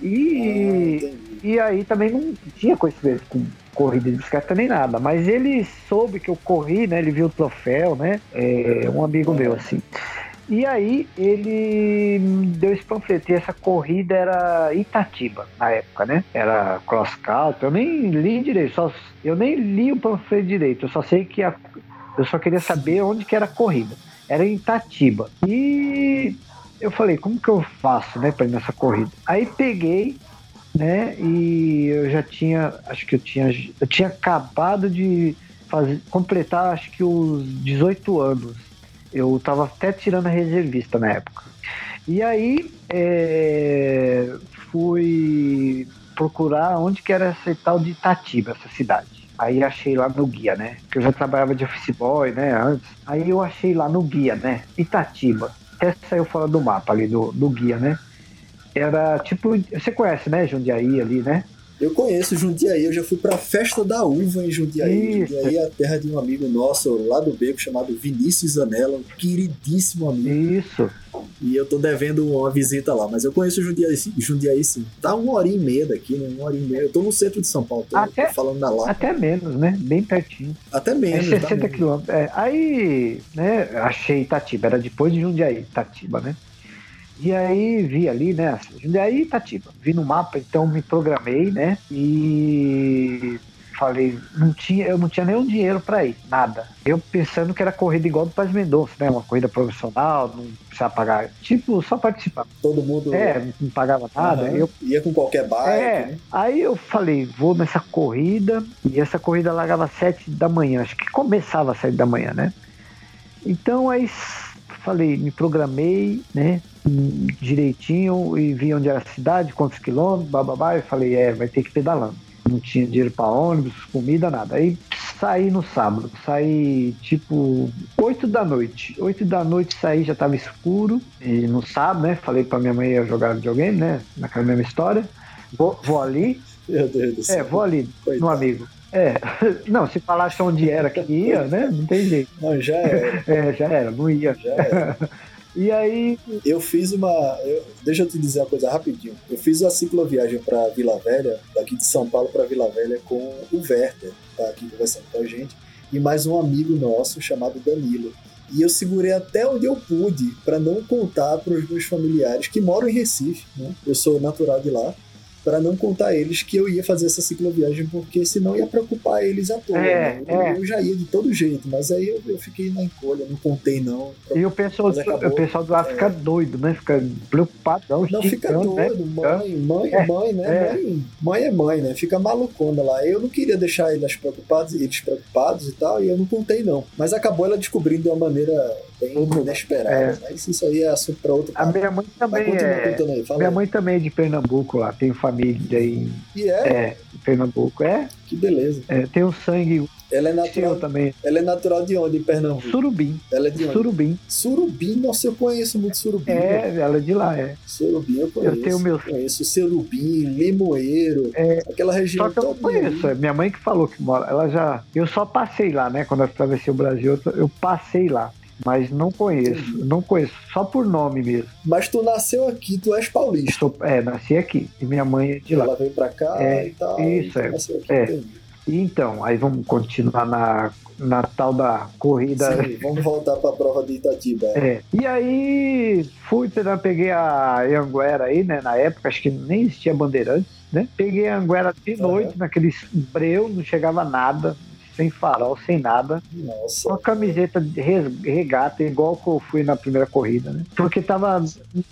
E, ah, e aí também não tinha conhecimento com corrida de bicicleta nem nada, mas ele soube que eu corri, né? Ele viu o troféu, né? É, um amigo meu, assim. E aí ele deu esse panfleto. E essa corrida era Itatiba na época, né? Era cross country. Eu nem li direito, só, eu nem li o panfleto direito. Eu só sei que a, eu só queria saber onde que era a corrida. Era em Itatiba. E eu falei, como que eu faço, né, para ir nessa corrida? Aí peguei, né, e eu já tinha, acho que eu tinha, eu tinha acabado de fazer, completar, acho que os 18 anos. Eu tava até tirando a reservista na época. E aí é, fui procurar onde que era essa tal de Itatiba, essa cidade. Aí achei lá no guia, né? Que eu já trabalhava de office boy, né? Antes. Aí eu achei lá no guia, né? Itatiba. Até saiu fora do mapa ali, do, do guia, né? Era tipo. Você conhece, né? Jundiaí ali, né? Eu conheço Jundiaí, eu já fui pra Festa da Uva em Jundiaí. Isso. Jundiaí é a terra de um amigo nosso lá do Beco chamado Vinícius Zanella, um queridíssimo amigo. Isso. E eu tô devendo uma visita lá, mas eu conheço Jundiaí, Jundiaí sim. Tá uma hora e meia daqui, né? Uma hora e meia. Eu tô no centro de São Paulo, tô, até, tô falando na lá. Até menos, né? Bem pertinho. Até menos. É 60 tá quilômetros. É, aí, né, achei Itatiba, era depois de Jundiaí, Itatiba, né? E aí vi ali, né? Jundiaí Itatiba. Vi no mapa, então me programei, né? E falei, não tinha, eu não tinha nenhum dinheiro para ir, nada. Eu pensando que era corrida igual do Paz Mendonça, né? Uma corrida profissional, não precisava pagar. Tipo, só participar. Todo mundo. É, não pagava nada. Uhum. Eu, Ia com qualquer bike. É, né? Aí eu falei, vou nessa corrida, e essa corrida largava às sete da manhã, acho que começava às sete da manhã, né? Então aí falei, me programei, né? Direitinho e vi onde era a cidade, quantos quilômetros, bababá, e falei, é, vai ter que pedalando. Não tinha dinheiro para ônibus, comida, nada. Aí saí no sábado, saí tipo 8 da noite. 8 da noite saí, já tava escuro. E no sábado, né? Falei pra minha mãe ia jogar videogame, né? Naquela mesma história. Vou, vou ali. Meu Deus do céu. É, vou ali, Coitado. no amigo. É, não, se falasse onde era que ia, né? Não tem jeito. Não, já era. É, já era, não ia. Já era. E aí. Eu fiz uma. Eu, deixa eu te dizer uma coisa rapidinho. Eu fiz a cicloviagem para Vila Velha, daqui de São Paulo para Vila Velha, com o Werther, tá aqui conversando com a gente, e mais um amigo nosso chamado Danilo. E eu segurei até onde eu pude para não contar para os meus familiares que moram em Recife. Né? Eu sou natural de lá para não contar eles que eu ia fazer essa cicloviagem, porque senão ia preocupar eles à toa. É, né? eu, é. eu, já ia de todo jeito, mas aí eu, eu fiquei na encolha, não contei não. E o pessoal, o pessoal do lá fica é. doido, né? Fica preocupado. Não, fica né? doido, né? mãe, mãe, é, mãe, né? É. Mãe, mãe é mãe, né? Fica malucona lá. Eu não queria deixar eles preocupados, eles preocupados e tal, e eu não contei não. Mas acabou ela descobrindo de uma maneira bem inesperada. É. Mas isso aí é assunto para outro A minha mãe também é... Aí, minha mãe também é de Pernambuco lá, tem família em, e é? é, em Pernambuco. É? Que beleza. É, tem um sangue Ela é natural também. Ela é natural de onde, em Pernambuco? Surubim. Ela é de onde? Surubim. Surubim, nossa, eu conheço muito surubim. É, né? ela é de lá, é. Surubim eu conheço. Eu tenho meu. Conheço surubim, limoeiro, é, aquela região. Só que eu não conheço, é minha mãe que falou que mora. Ela já. Eu só passei lá, né? Quando eu atravessei o Brasil, eu passei lá mas não conheço, não conheço, só por nome mesmo. Mas tu nasceu aqui, tu és paulista. É, nasci aqui, e minha mãe é de lá. Ela veio pra cá é, e tal. Isso, é. é. E então, aí vamos continuar na, na tal da corrida. Sim, vamos voltar para a prova de Itatiba. É. E aí fui, né, peguei a Anguera aí, né? Na época, acho que nem existia Bandeirantes, né? Peguei a Anguera de noite, uhum. naqueles breu, não chegava nada, sem farol, sem nada. Nossa. Uma camiseta de regata, igual que eu fui na primeira corrida, né? Porque tava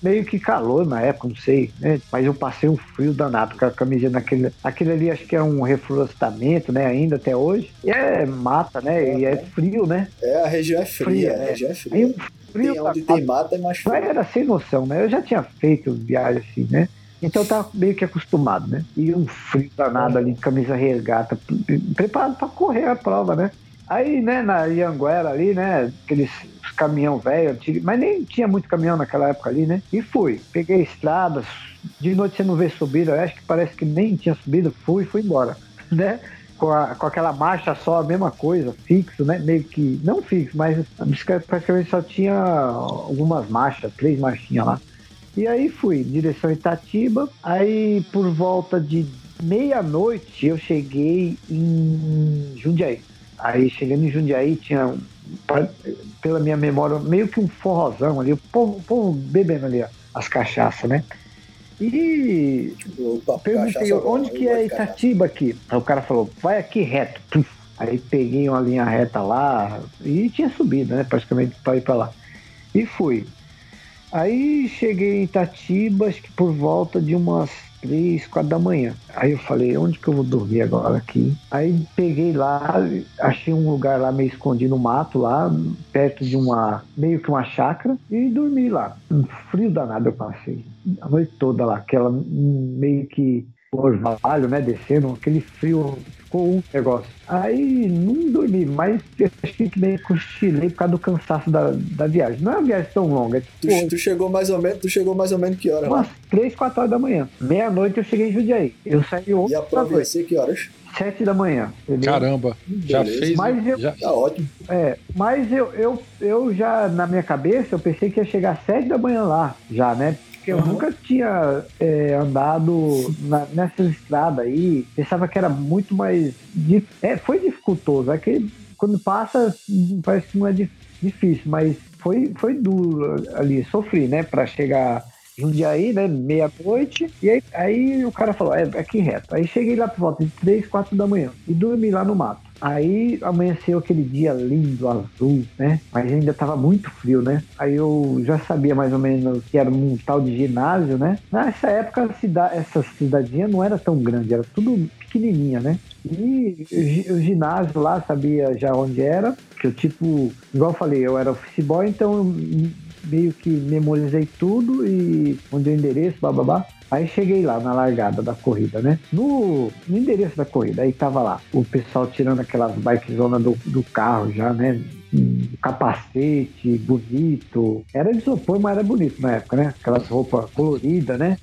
meio que calor na época, não sei, né? Mas eu passei um frio danado com a camiseta naquele. Aquele ali acho que é um reflorestamento, né? Ainda até hoje. E é mata, né? É, e é frio, né? É, a região é fria, fria a região é fria. Aí, frio, tem, onde tem mata é mais frio. Era sem noção, né? Eu já tinha feito viagem assim, né? Então tava meio que acostumado, né? E um frio danado ali, camisa regata, preparado para correr a prova, né? Aí, né, na Ianguera ali, né, aqueles caminhão velho, mas nem tinha muito caminhão naquela época ali, né? E fui, peguei estradas, de noite você não vê subida, acho que parece que nem tinha subida, fui e fui embora, né? Com, a, com aquela marcha só, a mesma coisa, fixo, né? Meio que, não fixo, mas a bicicleta praticamente só tinha algumas marchas, três marchinhas lá. E aí fui, direção Itatiba. Aí por volta de meia-noite eu cheguei em Jundiaí. Aí chegando em Jundiaí tinha, pela minha memória, meio que um forrozão ali, o povo, o povo bebendo ali ó, as cachaças, né? E Opa, perguntei onde que é Itatiba aqui. Aí o cara falou, vai aqui reto. Aí peguei uma linha reta lá e tinha subido, né? Praticamente para ir para lá. E fui. Aí cheguei em Itatiba, acho que por volta de umas três, quatro da manhã. Aí eu falei, onde que eu vou dormir agora aqui? Aí peguei lá, achei um lugar lá meio escondido no mato lá, perto de uma, meio que uma chácara, e dormi lá. Um frio danado eu passei. A noite toda lá, aquela meio que orvalho, né, descendo, aquele frio ficou um negócio. Aí não dormi, mas acho que meio cochilei por causa do cansaço da, da viagem. Não é uma viagem tão longa. É tipo, tu, tu, chegou mais ou menos, tu chegou mais ou menos que hora? Umas 3, 4 horas da manhã. Meia-noite eu cheguei em Judiaí. Eu saí ontem. E a prova vai ser que horas? Sete da manhã. Entendeu? Caramba, já Beleza. fez. Mas eu, já... Tá ótimo. É, mas eu, eu, eu já, na minha cabeça, eu pensei que ia chegar às sete da manhã lá, já, né? Porque eu uhum. nunca tinha é, andado na, nessa estrada aí. Pensava que era muito mais. É, foi dificultoso. É que quando passa, parece que não é difícil, mas foi, foi duro ali. Sofri, né? Pra chegar Jundiaí, né? Meia-noite. E aí, aí o cara falou: é, é aqui reto. Aí cheguei lá por volta de 3, 4 da manhã e dormi lá no mato. Aí amanheceu aquele dia lindo, azul, né? Mas ainda tava muito frio, né? Aí eu já sabia mais ou menos que era um tal de ginásio, né? Nessa época, cidade, essa cidadinha não era tão grande, era tudo pequenininha, né? E o ginásio lá sabia já onde era, que eu tipo, igual eu falei, eu era office boy, então meio que memorizei tudo e onde é o endereço, bababá. Aí cheguei lá na largada da corrida, né? No, no endereço da corrida, aí tava lá o pessoal tirando aquelas bikezonas do, do carro já, né? Capacete bonito. Era de isopor, mas era bonito na época, né? Aquelas roupas coloridas, né?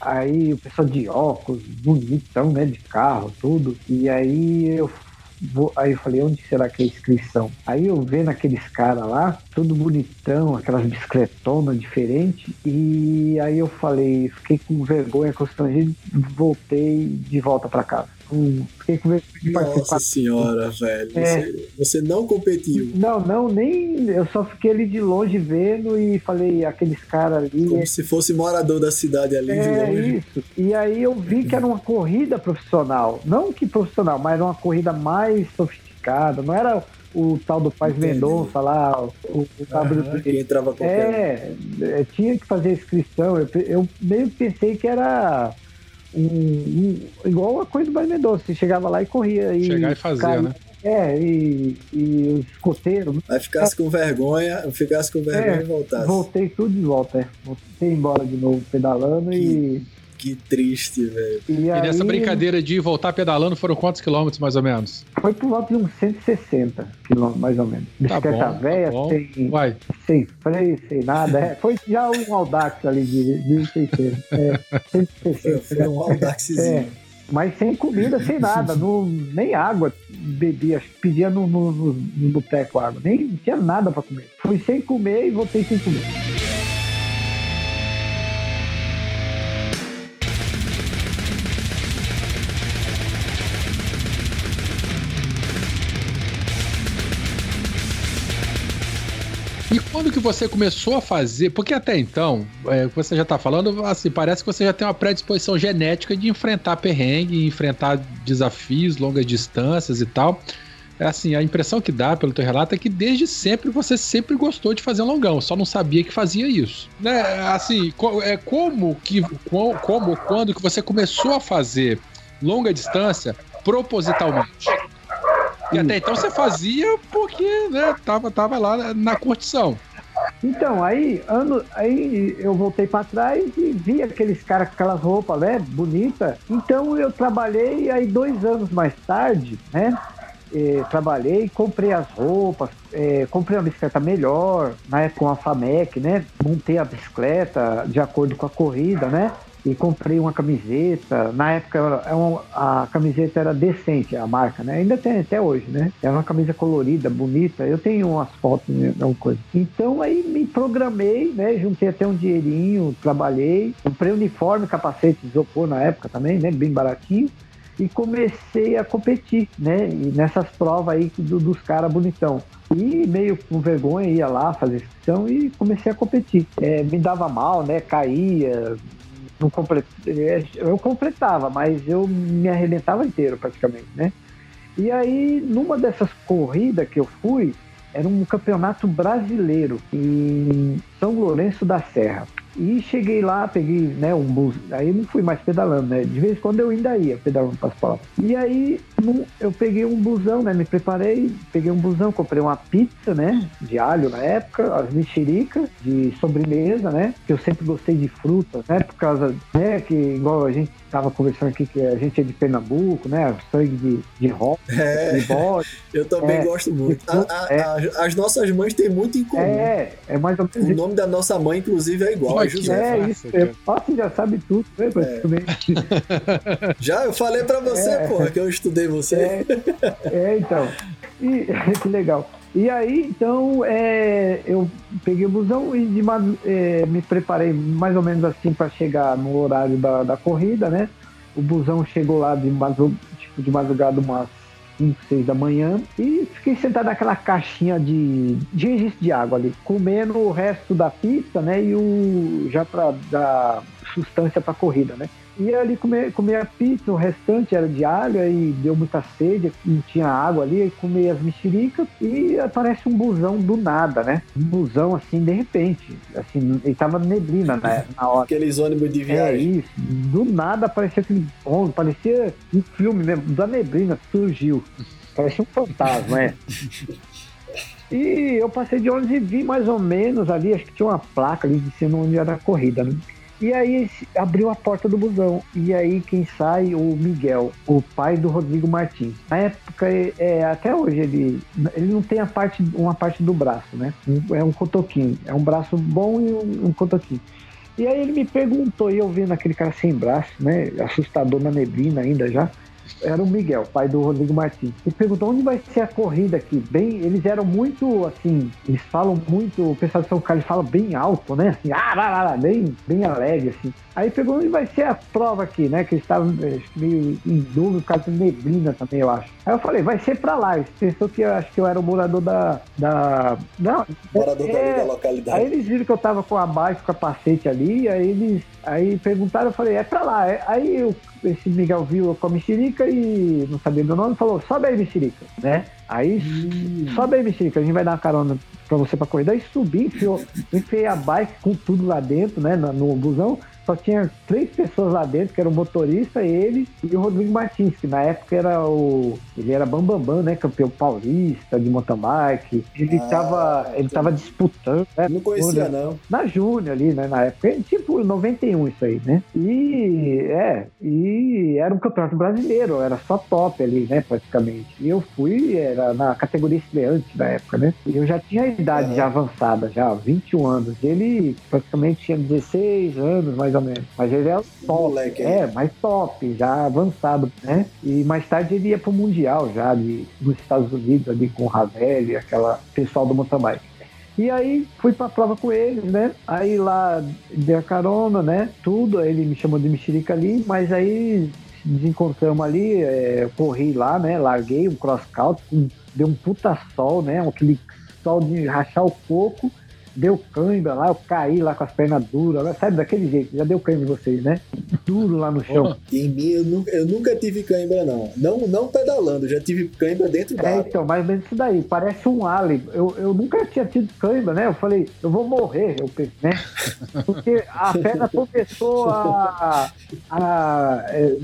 Aí o pessoal de óculos, bonitão, né? De carro, tudo. E aí eu Vou, aí eu falei, onde será que é a inscrição? Aí eu vendo aqueles caras lá, tudo bonitão, aquelas bicicletonas diferentes, e aí eu falei, fiquei com vergonha, constrangido, voltei de volta para casa. Hum, fiquei com vergonha de Nossa senhora, velho. É, você, você, não competiu. Não, não, nem. Eu só fiquei ali de longe vendo e falei, aqueles caras ali. Como é, se fosse morador da cidade ali é, de longe. Isso. E aí eu vi que era uma corrida profissional. Não que profissional, mas era uma corrida mais sofisticada. Não era o tal do Paz Mendonça lá, o, o que entrava qualquer é, é, tinha que fazer inscrição. Eu, eu meio que pensei que era um, um, igual a coisa do Paz Mendonça, você chegava lá e corria. E Chegar e fazer, né? É, e, e os escoteiros. Aí ficasse com vergonha, ficasse com vergonha é, e voltasse. Voltei tudo de volta, é. Voltei embora de novo pedalando que, e. Que triste, velho. E, e aí... nessa brincadeira de voltar pedalando foram quantos quilômetros, mais ou menos? Foi por volta de uns 160 quilômetros, mais ou menos. Tá Bicicleta tá velha, tá sem, Vai. sem freio, sem nada. É, foi já um Audax ali de 1.600. É, 160. Foi um Audaxzinho. É, mas sem comida, sem nada, no, nem água bebia, pedia no, no, no, no boteco água, nem tinha nada para comer. Fui sem comer e voltei sem comer. Quando que você começou a fazer? Porque até então, é, você já está falando, assim, parece que você já tem uma predisposição genética de enfrentar perrengue, enfrentar desafios, longas distâncias e tal. É assim, a impressão que dá pelo teu relato é que desde sempre você sempre gostou de fazer longão, só não sabia que fazia isso. Né? Assim, é como que como quando que você começou a fazer longa distância propositalmente? E até então você fazia porque, né, tava, tava lá na curtição. Então, aí, ano, aí eu voltei para trás e vi aqueles caras com aquelas roupas, né, bonita. Então eu trabalhei aí dois anos mais tarde, né? Eh, trabalhei, comprei as roupas, eh, comprei uma bicicleta melhor, na época uma FAMEC, né? Montei a bicicleta de acordo com a corrida, né? E comprei uma camiseta. Na época é a camiseta era decente, a marca, né? Ainda tem até hoje, né? Era uma camisa colorida, bonita. Eu tenho umas fotos, né? Uma coisa. Então aí me programei, né? Juntei até um dinheirinho, trabalhei, comprei uniforme, capacete isopor na época também, né? Bem baratinho. E comecei a competir, né? E nessas provas aí do, dos caras bonitão. E meio com vergonha ia lá fazer inscrição e comecei a competir. É, me dava mal, né? Caía, não complet... eu completava, mas eu me arrebentava inteiro praticamente, né? E aí, numa dessas corridas que eu fui, era um campeonato brasileiro em São Lourenço da Serra. E cheguei lá, peguei né, um bus. Aí não fui mais pedalando, né? De vez em quando eu ainda ia pedalando para as. E aí eu peguei um busão, né? Me preparei, peguei um busão, comprei uma pizza, né? De alho na época, as mexericas de sobremesa, né? Que eu sempre gostei de frutas, né? Por causa, né? Que igual a gente tava conversando aqui, que a gente é de Pernambuco, né? Sangue de, de rock, é, de bode. Eu também é, gosto muito. A, a, é. a, as nossas mães têm muito em comum. É, é mais ou menos. O nome da nossa mãe, inclusive, é igual. José. É, isso. É fácil, já sabe tudo, né? É. já eu falei pra você, é. porra, que eu estudei você. É, é então. E, que legal. E aí, então, é, eu peguei o busão e de, é, me preparei mais ou menos assim para chegar no horário da, da corrida, né? O busão chegou lá de, tipo, de madrugada umas 5, 6 da manhã e fiquei sentado naquela caixinha de, de registro de água ali, comendo o resto da pizza, né? E o já para dar sustância para corrida, né? E ali comer, comer a pizza, o restante era de alho, aí deu muita sede, não tinha água ali, aí comi as mexericas e aparece um busão do nada, né? Um busão assim, de repente. Assim, ele tava neblina na, na hora. Aqueles ônibus de viagem. É isso. Do nada aparecia aquele ônibus, parecia um filme mesmo, da neblina, surgiu. Parecia um fantasma, é. E eu passei de ônibus e vi mais ou menos ali, acho que tinha uma placa ali dizendo onde era a corrida, né? E aí abriu a porta do busão. E aí quem sai? O Miguel, o pai do Rodrigo Martins. Na época, é, até hoje, ele, ele não tem a parte, uma parte do braço, né? É um cotoquinho. É um braço bom e um, um cotoquinho. E aí ele me perguntou, e eu vendo aquele cara sem braço, né? Assustador na neblina ainda já era o Miguel, pai do Rodrigo Martins. E perguntou onde vai ser a corrida aqui. Bem, eles eram muito assim, eles falam muito, o pessoal de São Carlos fala bem alto, né? Assim, ah, lá, lá, lá, bem, bem alegre, assim. Aí perguntou onde vai ser a prova aqui, né? Que eles estavam meio em dúvida por causa de neblina também, eu acho. Aí eu falei, vai ser pra lá. Eles pensou que eu acho que eu era o morador da. da não, morador é, da localidade. Aí eles viram que eu tava com a bike, com o capacete ali, aí eles Aí perguntaram, eu falei, é pra lá. Aí eu, esse Miguel viu com a mexerica e não sabia meu nome, falou, sobe aí, mexerica, né? Aí, hum. sobe aí, mexerica, a gente vai dar uma carona pra você pra correr. Daí subi, enfiou, enfiei a bike com tudo lá dentro, né, no, no busão, só tinha três pessoas lá dentro, que era o motorista, ele e o Rodrigo Martins, que na época era o. Ele era Bambambam, Bam, Bam, né? Campeão paulista de mountain bike. Ele ah, tava, ele tava disputando. Né? Não conhecia, não. Na Júnior ali, né? Na época. Tipo, 91 isso aí, né? E é, e era um campeonato brasileiro, era só top ali, né? Praticamente. E eu fui, era na categoria estreante da época, né? E eu já tinha a idade já avançada, já, 21 anos. Ele praticamente tinha 16 anos, mais ou menos. Mas ele é top. Moleque, é, mais top, já avançado, né? E mais tarde ele ia pro Mundial já, de, nos Estados Unidos, ali com o Ravel e aquela pessoal do mountain bike. E aí fui pra prova com eles, né? Aí lá dei a carona, né? Tudo, aí ele me chamou de mexerica ali, mas aí desencontramos ali, é, corri lá, né? Larguei um cross country, deu um puta sol, né? Aquele sol de rachar o coco deu cãibra lá, eu caí lá com as pernas duras, sabe, daquele jeito, já deu cãibra em vocês, né? Duro lá no chão. Em mim, eu nunca, eu nunca tive cãibra, não. não. Não pedalando, já tive cãibra dentro da É, então, mais ou menos isso daí, parece um alien. Eu, eu nunca tinha tido cãibra, né? Eu falei, eu vou morrer, eu pensei, né? Porque a perna começou a... a é,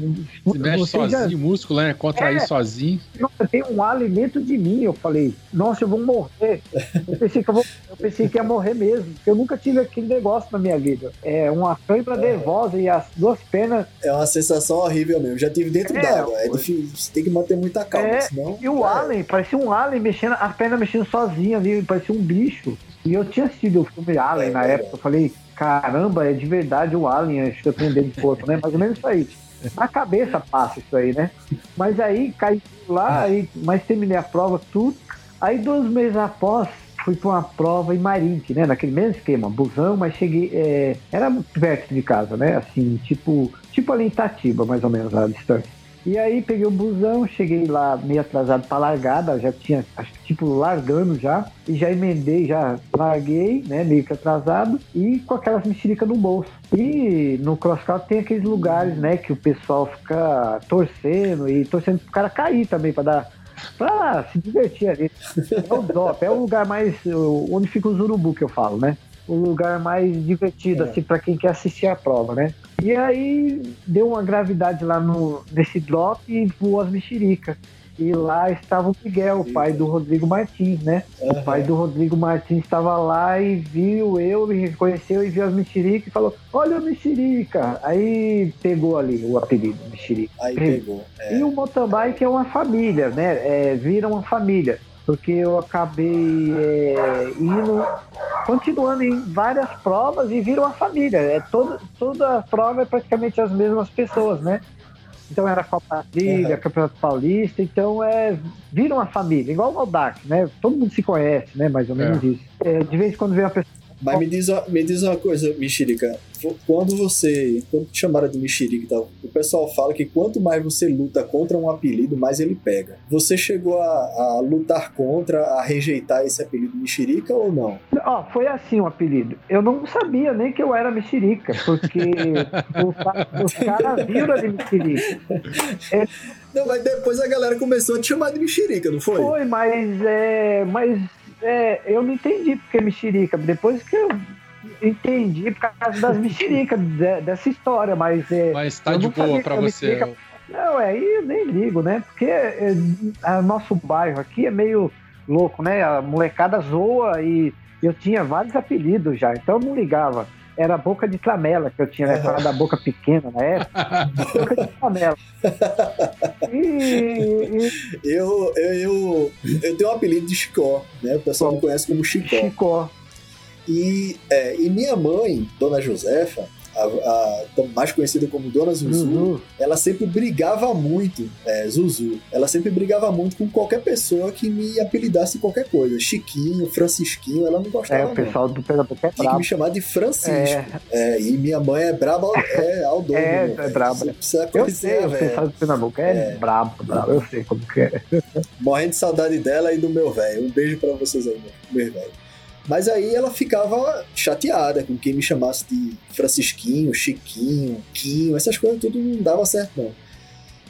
Se mexe sozinho, já... músculo, né? Contrair é, sozinho. Nossa, tem um alimento de mim, eu falei, nossa, eu vou morrer. Eu pensei que eu, vou, eu pensei que ia morrer morrer mesmo. Eu nunca tive aquele negócio na minha vida. É uma cãibra é. nervosa e as duas penas. É uma sensação horrível mesmo. Já tive dentro é, d'água. É difícil. Você tem que manter muita calma, é, senão. E o é. Alien, parecia um Alien mexendo, as pernas mexendo sozinho ali, parecia um bicho. E eu tinha assistido o filme Alien é, na época. Eu falei, caramba, é de verdade o Alien surpreendendo de corpo, né? Mais ou menos isso aí. Na cabeça passa isso aí, né? Mas aí caí lá, aí, mas terminei a prova, tudo. Aí, dois meses após, fui para uma prova em Marinte, né? Naquele mesmo esquema, busão, mas cheguei. É, era perto de casa, né? Assim, tipo, tipo ali em Itatiba, mais ou menos, a distância. E aí peguei o busão, cheguei lá meio atrasado para largada, já tinha, acho que tipo, largando já, e já emendei, já larguei, né, meio que atrasado, e com aquelas mexericas no bolso. E no crosscut tem aqueles lugares, né, que o pessoal fica torcendo e torcendo pro cara cair também, para dar pra se divertir ali. É o DOP, é o lugar mais. onde fica os urubu que eu falo, né? O lugar mais divertido, é. assim, para quem quer assistir a prova, né? E aí deu uma gravidade lá no, nesse drop e voou as mexericas. E lá estava o Miguel, o pai do Rodrigo Martins, né? Uhum. O pai do Rodrigo Martins estava lá e viu eu, me reconheceu e viu as mexericas e falou: Olha a mexerica! Aí pegou ali o apelido, mexerica. Aí pegou. É. E o mountain bike é uma família, né? É, vira uma família. Porque eu acabei é, indo, continuando em várias provas e vira uma família. É toda, toda prova é praticamente as mesmas pessoas, né? Então era Copa Trilha, uhum. Campeonato Paulista, então é vira uma família, igual o Audax, né? Todo mundo se conhece, né? Mais ou menos é. isso. É, de vez em quando vem uma pessoa mas me diz, me diz uma coisa, Mexerica. Quando você. Quando te chamaram de Mexerica e tal, o pessoal fala que quanto mais você luta contra um apelido, mais ele pega. Você chegou a, a lutar contra, a rejeitar esse apelido Mexerica ou não? Ó, oh, foi assim o apelido. Eu não sabia nem que eu era Mexerica, porque os, os caras viram de Mexerica. É, não, mas depois a galera começou a te chamar de mexerica, não foi? Foi, mas é, mas é, eu não entendi porque mexerica. Depois que eu entendi por causa das mexericas dessa história, mas. É, mas tá de boa pra você. Mexerica... Não, é, aí eu nem ligo, né? Porque é, é, nosso bairro aqui é meio louco, né? A molecada zoa e eu tinha vários apelidos já, então eu não ligava era boca de tramela que eu tinha, né? da boca pequena na época. boca de tramela. E. Eu, eu, eu, eu tenho um apelido de Chicó, né? O pessoal me conhece como Chicó. Chicó. E, é, e minha mãe, Dona Josefa, a, a, mais conhecida como Dona Zuzu, uhum. ela sempre brigava muito, é, Zuzu, ela sempre brigava muito com qualquer pessoa que me apelidasse qualquer coisa. Chiquinho, Francisquinho, ela não gostava. É, o pessoal do Pernambuco é Tinha que me chamar de Francisco. É. É, e minha mãe é braba, é ao dobro. é, é braba. Você precisa conhecer, eu sei, velho. O pessoal do Pernambuco é, é. brabo, brabo, eu sei como que é. Morrendo de saudade dela e do meu velho. Um beijo pra vocês aí, meu velho. Mas aí ela ficava chateada com quem me chamasse de Francisquinho, Chiquinho, Quinho, essas coisas tudo não dava certo não.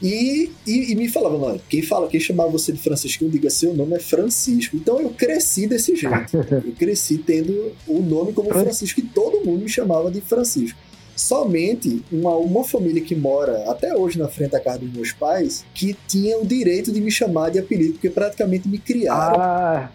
E, e, e, me falava, não, quem fala, quem chamava você de Francisquinho, diga seu nome é Francisco. Então eu cresci desse jeito. eu cresci tendo o nome como Francisco e todo mundo me chamava de Francisco. Somente uma, uma família que mora até hoje na frente da casa dos meus pais que tinha o direito de me chamar de apelido, porque praticamente me criaram. Ah,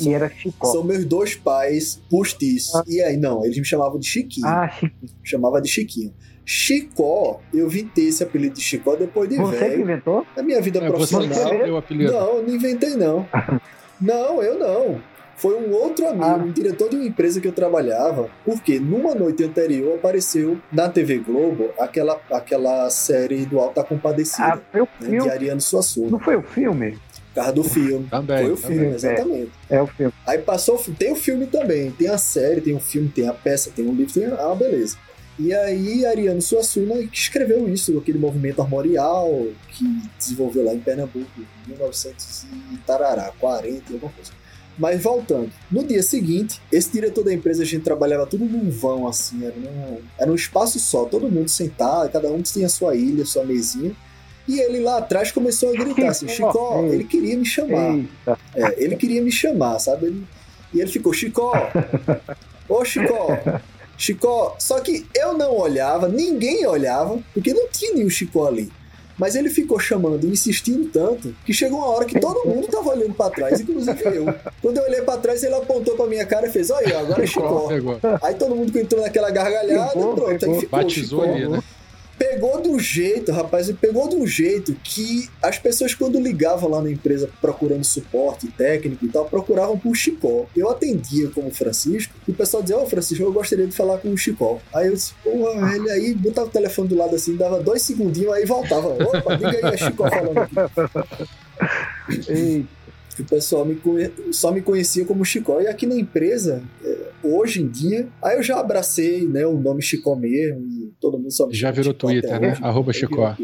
e era Chico. São meus dois pais postiços. Ah. E aí, não, eles me chamavam de Chiquinho. Ah, Chiquinho. Chamava de Chiquinho. Chicó, eu vim ter esse apelido de Chicó depois de você velho. Você que inventou? Na minha vida é, profissional. Você o apelido. Não, não inventei não. não, eu não. Foi um outro amigo, ah. um diretor de uma empresa que eu trabalhava, porque numa noite anterior apareceu na TV Globo aquela, aquela série do Alta Compadecida, ah, foi o né, de Ariano Suassuna. Não foi o filme? Por do filme. Também. Foi o filme, também. exatamente. É, é, o filme. Aí passou, tem o filme também, tem a série, tem o filme, tem a peça, tem o livro, tem a ah, beleza. E aí, Ariano Suassuna que escreveu isso, aquele movimento armorial que desenvolveu lá em Pernambuco, em 1900 e tarará, 40 alguma coisa. Mas voltando, no dia seguinte, esse diretor da empresa, a gente trabalhava tudo num vão, assim, era, num, era um espaço só, todo mundo sentado, cada um tinha sua ilha, sua mesinha. E ele lá atrás começou a gritar assim, Chicó, ele queria me chamar. É, ele queria me chamar, sabe? Ele, e ele ficou, Chicó, ô Chicó, Chicó. Só que eu não olhava, ninguém olhava, porque não tinha nenhum Chicó ali. Mas ele ficou chamando, insistindo tanto, que chegou uma hora que todo mundo tava olhando para trás, inclusive eu. Quando eu olhei para trás, ele apontou pra minha cara e fez: Olha, agora é Chicó. Aí todo mundo entrou naquela gargalhada, pegou, pronto, pegou. aí ficou Batizou Chicó. ali, né? Pegou de um jeito, rapaz, pegou de um jeito que as pessoas, quando ligavam lá na empresa procurando suporte técnico e tal, procuravam por Chicó. Eu atendia como Francisco e o pessoal dizia: Ô oh, Francisco, eu gostaria de falar com o Chicó. Aí eu disse: Porra, ele aí botava o telefone do lado assim, dava dois segundinhos, aí voltava: Opa, liga aí, é Chicó falando aqui. Eita o pessoal me conhe... só me conhecia como Chicó. E aqui na empresa, é, hoje em dia, aí eu já abracei né, o nome Chicó mesmo, e todo mundo só me Já virou Chicó Twitter, né? Arroba Chicó.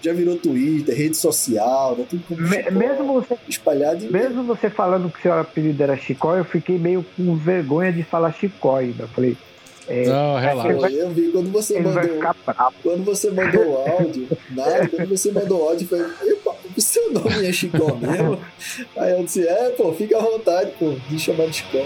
Já virou Twitter, rede social, né, tudo como Me, Chicó, mesmo você, espalhado. Mesmo você falando que seu apelido era Chicó, eu fiquei meio com vergonha de falar Chicó ainda. Falei, é, não, relaxa. Eu vi quando você mandou. Quando você mandou o áudio, nada, quando você mandou o áudio, foi. O seu nome é Chicó mesmo? Aí eu disse, é, pô, fica à vontade, pô, de chamar de Chicó.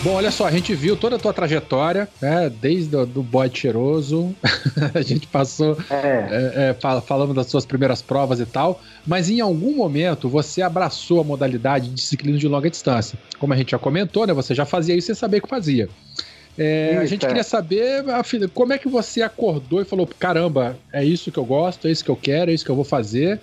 Bom, olha só, a gente viu toda a tua trajetória, né? Desde o do bode cheiroso, a gente passou é. É, é, falando das suas primeiras provas e tal, mas em algum momento você abraçou a modalidade de ciclismo de longa distância. Como a gente já comentou, né? Você já fazia isso sem saber que fazia. É, isso, a gente queria saber como é que você acordou e falou: caramba, é isso que eu gosto, é isso que eu quero, é isso que eu vou fazer.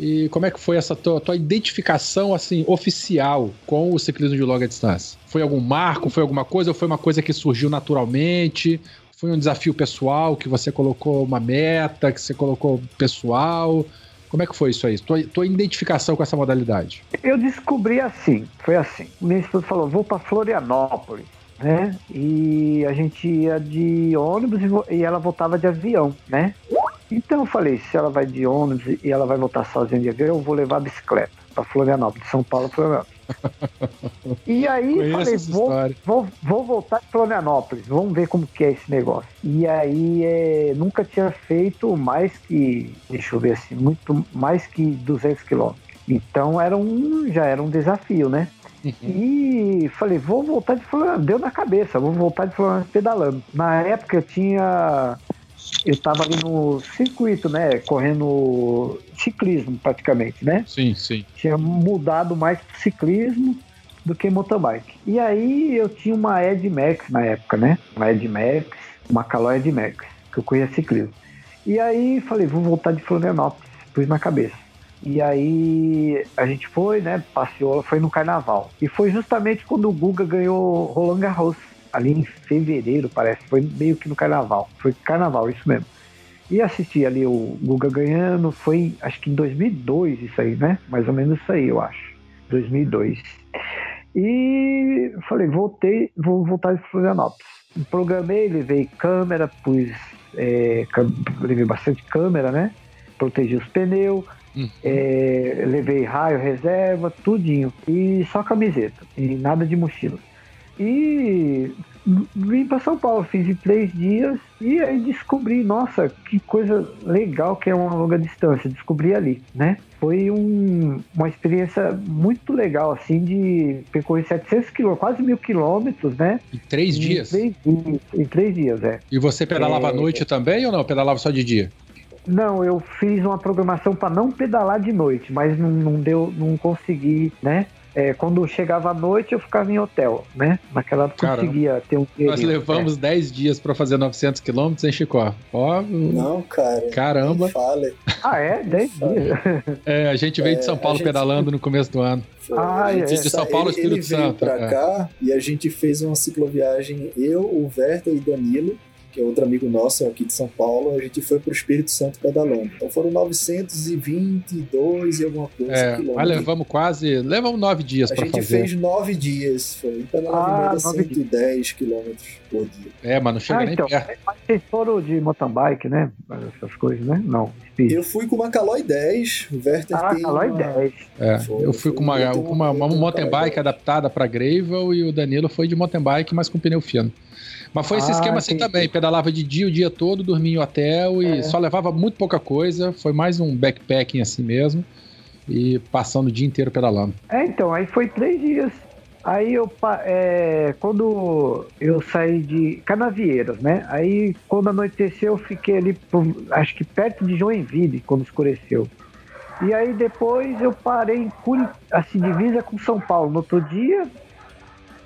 E como é que foi essa tua, tua, identificação assim oficial com o ciclismo de longa distância? Foi algum marco, foi alguma coisa ou foi uma coisa que surgiu naturalmente? Foi um desafio pessoal que você colocou uma meta, que você colocou pessoal? Como é que foi isso aí? Tua, tua identificação com essa modalidade? Eu descobri assim, foi assim. Minha esposa falou, vou para Florianópolis, né? E a gente ia de ônibus e ela voltava de avião, né? Então eu falei, se ela vai de ônibus e ela vai voltar sozinha de avião, eu vou levar a bicicleta para Florianópolis, São Paulo, Florianópolis. e aí Conheço falei, vou, vou, vou, voltar de Florianópolis, vamos ver como que é esse negócio. E aí é, nunca tinha feito mais que, deixa eu ver assim, muito mais que 200 quilômetros. Então era um, já era um desafio, né? Uhum. E falei, vou voltar de Florianópolis. Deu na cabeça, vou voltar de Florianópolis pedalando. Na época eu tinha eu estava ali no circuito, né? Correndo ciclismo praticamente, né? Sim, sim. Tinha mudado mais para ciclismo do que motorbike. E aí eu tinha uma Ed Max na época, né? Uma Ed Max, uma Caloi Ed Max, que eu conhecia ciclismo. E aí falei, vou voltar de Florianópolis, pus na cabeça. E aí a gente foi, né? Passeou, foi no carnaval. E foi justamente quando o Guga ganhou Roland Garros ali em fevereiro, parece. Foi meio que no carnaval. Foi carnaval, isso mesmo. E assisti ali o Guga ganhando, foi acho que em 2002 isso aí, né? Mais ou menos isso aí, eu acho. 2002. E falei, voltei, vou voltar de Florianópolis. Programei, levei câmera, pus, é, levei bastante câmera, né? Protegi os pneus, Uhum. É, levei raio, reserva, tudinho. E só camiseta. E nada de mochila. E vim para São Paulo, fiz em três dias e aí descobri, nossa, que coisa legal que é uma longa distância, descobri ali, né? Foi um, uma experiência muito legal, assim, de percorrer 700 quilômetros, quase mil quilômetros, né? Em três em dias? Três, em, em, três dias, é. E você pedalava é... à noite também ou não? Pedalava só de dia? Não, eu fiz uma programação para não pedalar de noite, mas não, não deu, não consegui, né? É, quando chegava à noite, eu ficava em hotel, né? Naquela época eu conseguia ter um Nós levamos 10 é. dias para fazer 900 quilômetros em Chicó. Ó, não, cara. Caramba. Fale. Ah, é? 10 dias. É, a gente veio de São é, Paulo gente... pedalando no começo do ano. Ah, é. De São Paulo, ele, Espírito ele veio Santo. Pra é. cá e a gente fez uma cicloviagem, eu, o Werther e Danilo que é outro amigo nosso aqui de São Paulo, a gente foi para o Espírito Santo pedalando. Então foram 922 e alguma coisa é, quilômetros. Mas levamos quase, levamos nove dias para fazer. A gente fez nove dias, foi pedalando ah, 110 quilômetros por dia. É, mas não chega ah, nem então, perto. Vocês foram de mountain bike, né? Essas coisas, né? Não. Speed. Eu fui com uma Caloi 10, o Werther ah, tem Caloi uma... 10. É, foi, eu fui com uma, uma, uma mountain bike adaptada para Gravel e o Danilo foi de mountain bike, mas com pneu fino. Mas foi esse ah, esquema assim também, pedalava de dia o dia todo, dormia em hotel e é. só levava muito pouca coisa, foi mais um backpacking assim mesmo, e passando o dia inteiro pedalando. É, então, aí foi três dias. Aí eu, é, quando eu saí de Canavieiras, né? Aí quando anoiteceu, eu fiquei ali, acho que perto de Joinville, quando escureceu. E aí depois eu parei em Curi, assim, divisa com São Paulo. No outro dia,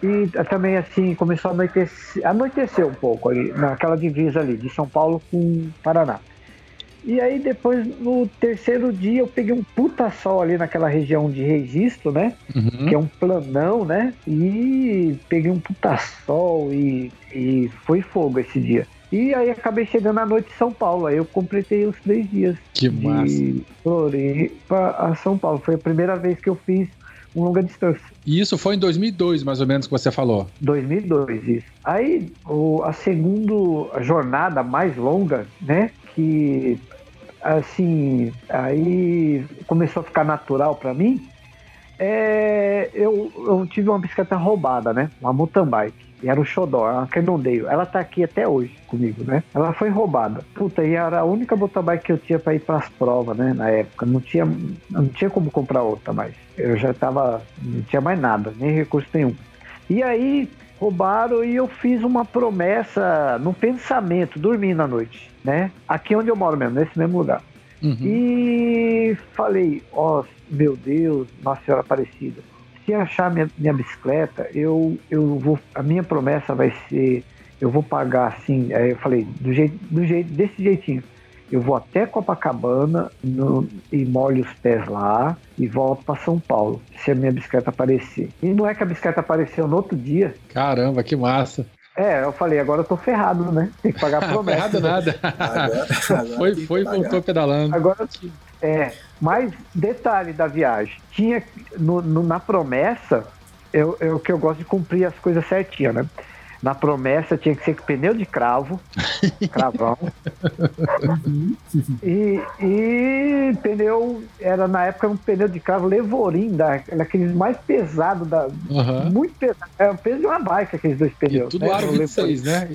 e também assim começou a anoitecer, anoitecer um pouco ali, naquela divisa ali, de São Paulo com Paraná. E aí depois, no terceiro dia, eu peguei um puta sol ali naquela região de registro, né? Uhum. Que é um planão, né? E peguei um puta sol e, e foi fogo esse dia. E aí acabei chegando à noite em São Paulo. Aí eu completei os três dias. Que massa. De Floripa a São Paulo. Foi a primeira vez que eu fiz um longa distância. E isso foi em 2002, mais ou menos, que você falou? 2002, isso. Aí, o, a segunda jornada mais longa, né, que, assim, aí começou a ficar natural para mim, é, eu, eu tive uma bicicleta roubada, né, uma mountain bike. E era o Xodó, uma Cannondale. Ela tá aqui até hoje comigo, né? Ela foi roubada. Puta, e era a única motorbike que eu tinha para ir pras provas, né? Na época. Não tinha, não tinha como comprar outra mais. Eu já tava. Não tinha mais nada, nem recurso nenhum. E aí roubaram e eu fiz uma promessa no pensamento, dormindo à noite, né? Aqui onde eu moro mesmo, nesse mesmo lugar. Uhum. E falei, ó, oh, meu Deus, Nossa Senhora Aparecida se achar minha, minha bicicleta, eu, eu vou. A minha promessa vai ser. Eu vou pagar assim. Aí eu falei, do jeito, do jeito, desse jeitinho. Eu vou até Copacabana no, e molho os pés lá e volto para São Paulo, se a minha bicicleta aparecer. E não é que a bicicleta apareceu no outro dia. Caramba, que massa! É, eu falei, agora eu tô ferrado, né? Tem que pagar a promessa. ferrado nada. Agora, agora foi, foi e voltou pedalando. Agora, é, mas detalhe da viagem, tinha no, no, na promessa, eu, eu que eu gosto de cumprir as coisas certinhas, né? Na promessa tinha que ser pneu de cravo, cravão. e, e pneu, era na época um pneu de cravo Levorim, daqueles mais pesados, da, uhum. muito pesado. É o peso de uma bike aqueles dois pneus. E tudo né? aro 26, né?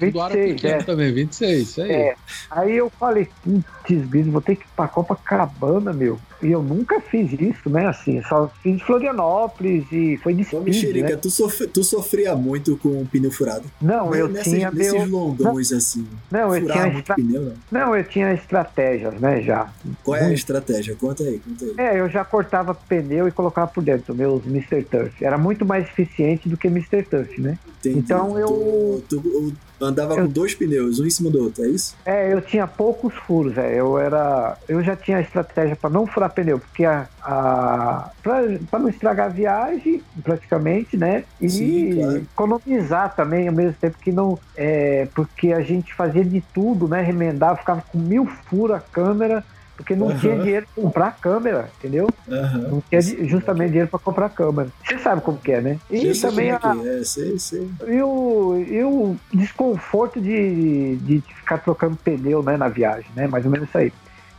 26, é. também, 26, isso aí. É. Aí eu falei, putz, vou ter que ir pra Copacabana, meu. E eu nunca fiz isso, né? Assim, só fiz Florianópolis e foi de speed, Mexerica, né? tu, sofre, tu sofria muito com o pneu furado? Não, eu nessas, tinha... Nesses meu... longões, assim. Não, eu tinha... Estra... Pneu, não? não, eu tinha estratégias, né, já. Qual é a estratégia? Conta aí, conta aí. É, eu já cortava pneu e colocava por dentro, meus Mr. Turf. Era muito mais eficiente do que Mr. Turf, né? Entendi. Então eu... Tu, tu, andava eu... com dois pneus, um em cima do outro, é isso? É, eu tinha poucos furos, é. Eu era. Eu já tinha a estratégia para não furar pneu, porque a. a para não estragar a viagem, praticamente, né? E Sim, claro. economizar também ao mesmo tempo que não. É, porque a gente fazia de tudo, né? Remendava, ficava com mil furos a câmera porque não uhum. tinha dinheiro para comprar câmera, entendeu? Uhum. Não tinha justamente dinheiro para comprar câmera. Você sabe como que é, né? E também a, é, sei, sei. E, o, e o desconforto de, de ficar trocando pneu né, na viagem, né? Mais ou menos isso aí.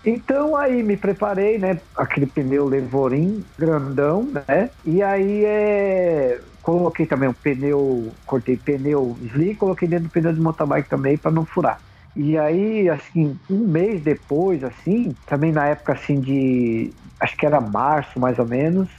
Então aí me preparei, né? Aquele pneu Levorin grandão, né? E aí é coloquei também um pneu, cortei pneu slick, coloquei dentro do pneu de mountain bike também para não furar. E aí, assim, um mês depois, assim, também na época assim de, acho que era março mais ou menos,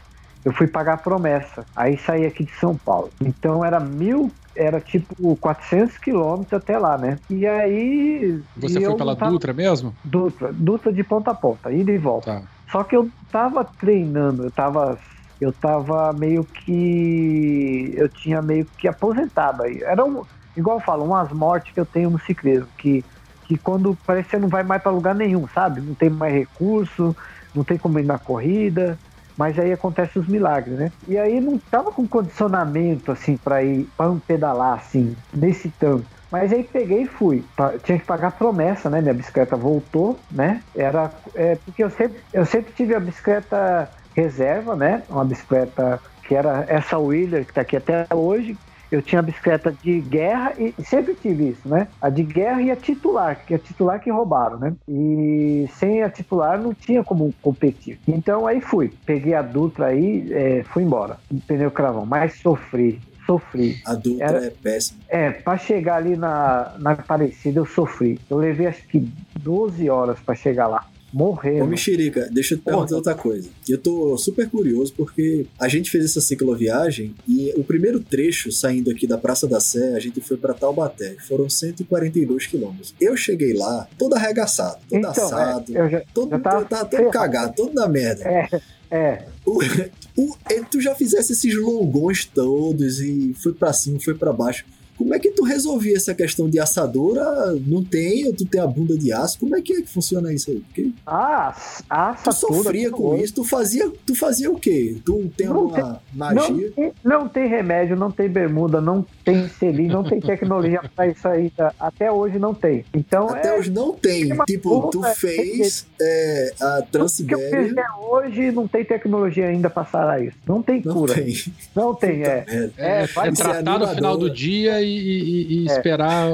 eu fui pagar a promessa. Aí saí aqui de São Paulo. Então era mil, era tipo 400 quilômetros até lá, né? E aí. Você foi pela tava... Dutra mesmo? Dutra, Dutra de ponta a ponta, ida e volta. Tá. Só que eu tava treinando, eu tava. Eu tava meio que. Eu tinha meio que aposentado aí. Era um. Igual eu falo, umas mortes que eu tenho no ciclismo, que, que quando parece que você não vai mais para lugar nenhum, sabe? Não tem mais recurso, não tem como ir na corrida mas aí acontece os milagres, né? E aí não tava com condicionamento assim para ir para um pedalar assim nesse tanto. Mas aí peguei e fui. Tinha que pagar promessa, né? Minha bicicleta voltou, né? Era é, porque eu sempre, eu sempre tive a bicicleta reserva, né? Uma bicicleta que era essa Wheeler que tá aqui até hoje, eu tinha a bicicleta de guerra e sempre tive isso, né? A de guerra e a titular, que é a titular que roubaram, né? E sem a titular não tinha como competir. Então aí fui, peguei a Dutra aí, é, fui embora, pneu cravão, mas sofri, sofri. A Dutra Era, é péssima. É, para chegar ali na, na Aparecida eu sofri. Eu levei acho que 12 horas para chegar lá morrendo. Ô, Mexerica, deixa eu te perguntar outra coisa. Eu tô super curioso porque a gente fez essa cicloviagem e o primeiro trecho saindo aqui da Praça da Sé, a gente foi para Taubaté. Foram 142 quilômetros. Eu cheguei lá todo arregaçado, todo então, assado, é, já, todo, já tava... todo cagado, todo na merda. É, é. O, o, tu já fizesse esses longões todos e foi para cima, foi para baixo. Como é que tu resolvia essa questão de assadora? Não tem, ou tu tem a bunda de aço? Como é que, é que funciona isso aí? Porque ah, a assadura. Tu sofria com isso, tu fazia, tu fazia o quê? Tu tem não uma tem, magia? Não tem, não tem, remédio, não tem bermuda, não tem selim, não tem tecnologia para isso aí. Até hoje não tem. Então, Até é, hoje não tem. Tipo, tu fez é, a Transibéria. O que eu fiz hoje não tem tecnologia ainda para sarar isso. Não tem cura. Não tem. Não tem, é. É, é, é tratar no final do dia e e, e é. esperar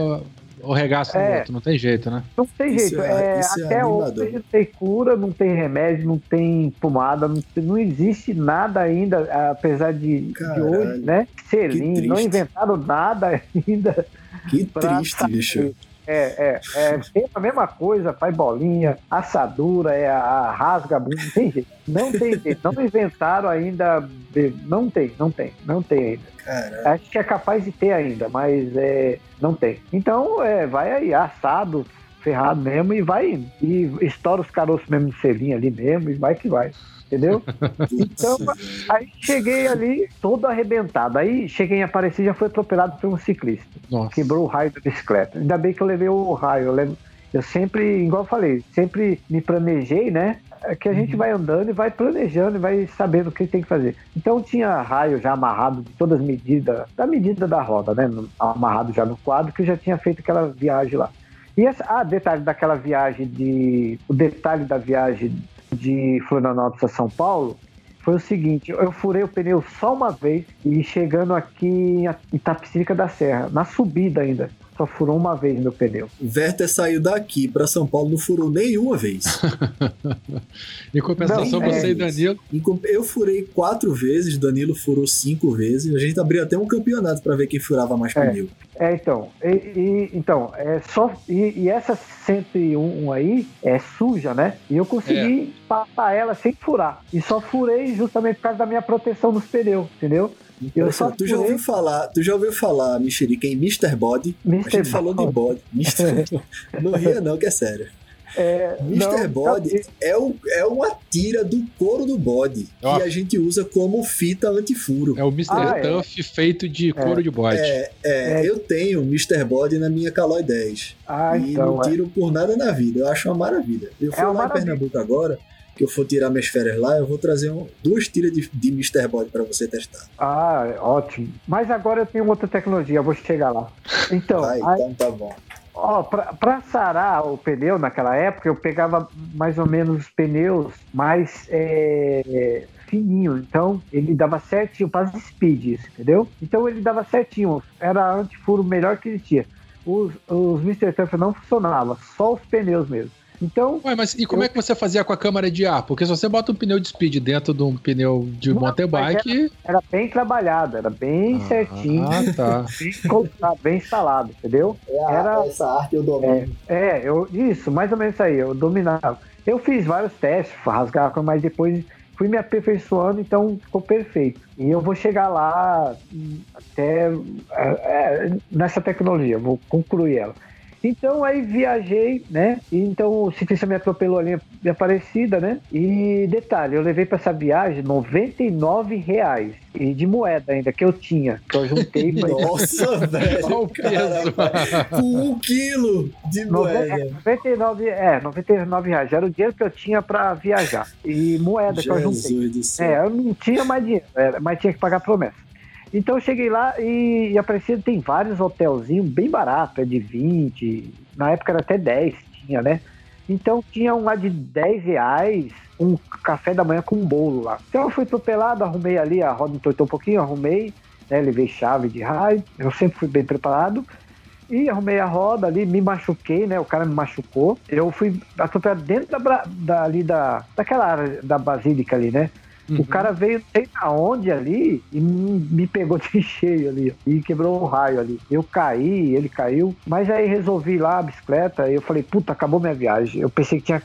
o regaço é, outro. Não tem jeito, né? Não tem jeito. É, é, é até hoje não tem cura, não tem remédio, não tem pomada, não, não existe nada ainda, apesar de, de hoje, né? Selim, não inventaram nada ainda. Que triste, bicho. É, é, é a mesma coisa, faz bolinha, assadura, é a, rasga bunda, não tem jeito. Não tem jeito. Não inventaram ainda. Não tem, não tem, não tem ainda. Caraca. Acho que é capaz de ter ainda, mas é, não tem. Então, é, vai aí, assado, ferrado mesmo, e vai indo. E estoura os caroços mesmo de selinho ali mesmo, e vai que vai entendeu? Então, aí cheguei ali todo arrebentado. Aí cheguei em Aparecida e já fui atropelado por um ciclista. Nossa. Quebrou o raio da bicicleta. Ainda bem que eu levei o raio. Eu, levo, eu sempre, igual eu falei, sempre me planejei, né? É que a gente uhum. vai andando e vai planejando e vai sabendo o que tem que fazer. Então tinha raio já amarrado de todas as medidas, da medida da roda, né? Amarrado já no quadro, que eu já tinha feito aquela viagem lá. E essa, ah, detalhe daquela viagem de. O detalhe da viagem de Florianópolis a São Paulo foi o seguinte: eu furei o pneu só uma vez e chegando aqui em Itapecirica da Serra, na subida ainda só furou uma vez meu pneu. O Werther saiu daqui para São Paulo, não furou nenhuma vez. em compensação, não, você é, e Danilo. Eu furei quatro vezes, Danilo furou cinco vezes. A gente abriu até um campeonato para ver quem furava mais é, pneu. É, então. E, e, então, é só. E, e, essa 101 aí é suja, né? E eu consegui é. passar ela sem furar. E só furei justamente por causa da minha proteção nos pneus, entendeu? Eu só tu já ouviu falar, tu já ouviu falar, Mexerica, em Mr. Body? Mr. A gente falou de body. Mister... não ria não, que é sério. É, Mr. Body é, o, é uma tira do couro do bode que a gente usa como fita antifuro. É o Mr. Ah, Tuff é. feito de couro é. de bode. É, é, é, eu tenho Mr. Body na minha Caloi 10. Ah, e então, não é. tiro por nada na vida. Eu acho uma maravilha. Eu fui lá maravilha. em Pernambuco agora que eu for tirar minhas férias lá, eu vou trazer um, duas tiras de, de Mr. Body para você testar. Ah, ótimo. Mas agora eu tenho outra tecnologia, vou chegar lá. Então, ah, então tá bom. Ó, para sarar o pneu naquela época, eu pegava mais ou menos pneus mais é, fininho. Então, ele dava certinho para as speeds, entendeu? Então, ele dava certinho. Era antifuro melhor que ele tinha. Os, os Mr. Tuff não funcionavam, só os pneus mesmo. Então. Ué, mas e como eu... é que você fazia com a câmara de ar? Porque se você bota um pneu de speed dentro de um pneu de Não, mountain bike. Era, era, bem trabalhado, era bem ah, certinho. Ah, tá. bem, bem instalado, entendeu? É era, essa arte eu domino. É, é, eu, isso, mais ou menos isso aí, eu dominava. Eu fiz vários testes, rasgava, mas depois fui me aperfeiçoando, então ficou perfeito. E eu vou chegar lá até é, é nessa tecnologia, vou concluir ela. Então aí viajei, né? Então o ciclista me atropelou ali em Aparecida, né? E detalhe, eu levei para essa viagem 99 reais. E de moeda ainda, que eu tinha. Que eu juntei pra Nossa, velho. Olha o peso. Com um quilo de moeda. 99, é, 99 reais. Era o dinheiro que eu tinha para viajar. E moeda Jesus que eu juntei. É, eu não tinha mais dinheiro, mas tinha que pagar promessa. Então eu cheguei lá e, e Aparecida tem vários hotelzinhos bem baratos, é de 20, na época era até 10, tinha, né? Então tinha um lá de 10 reais, um café da manhã com um bolo lá. Então eu fui atropelado, arrumei ali, a roda entortou um pouquinho, arrumei, né? Levei chave de raio, eu sempre fui bem preparado. E arrumei a roda ali, me machuquei, né? O cara me machucou. Eu fui atropelado dentro da, da, ali da, daquela área da basílica ali, né? Uhum. O cara veio, sei aonde ali, e me pegou de cheio ali, e quebrou um raio ali. Eu caí, ele caiu, mas aí resolvi lá a bicicleta, e eu falei, puta, acabou minha viagem. Eu pensei que tinha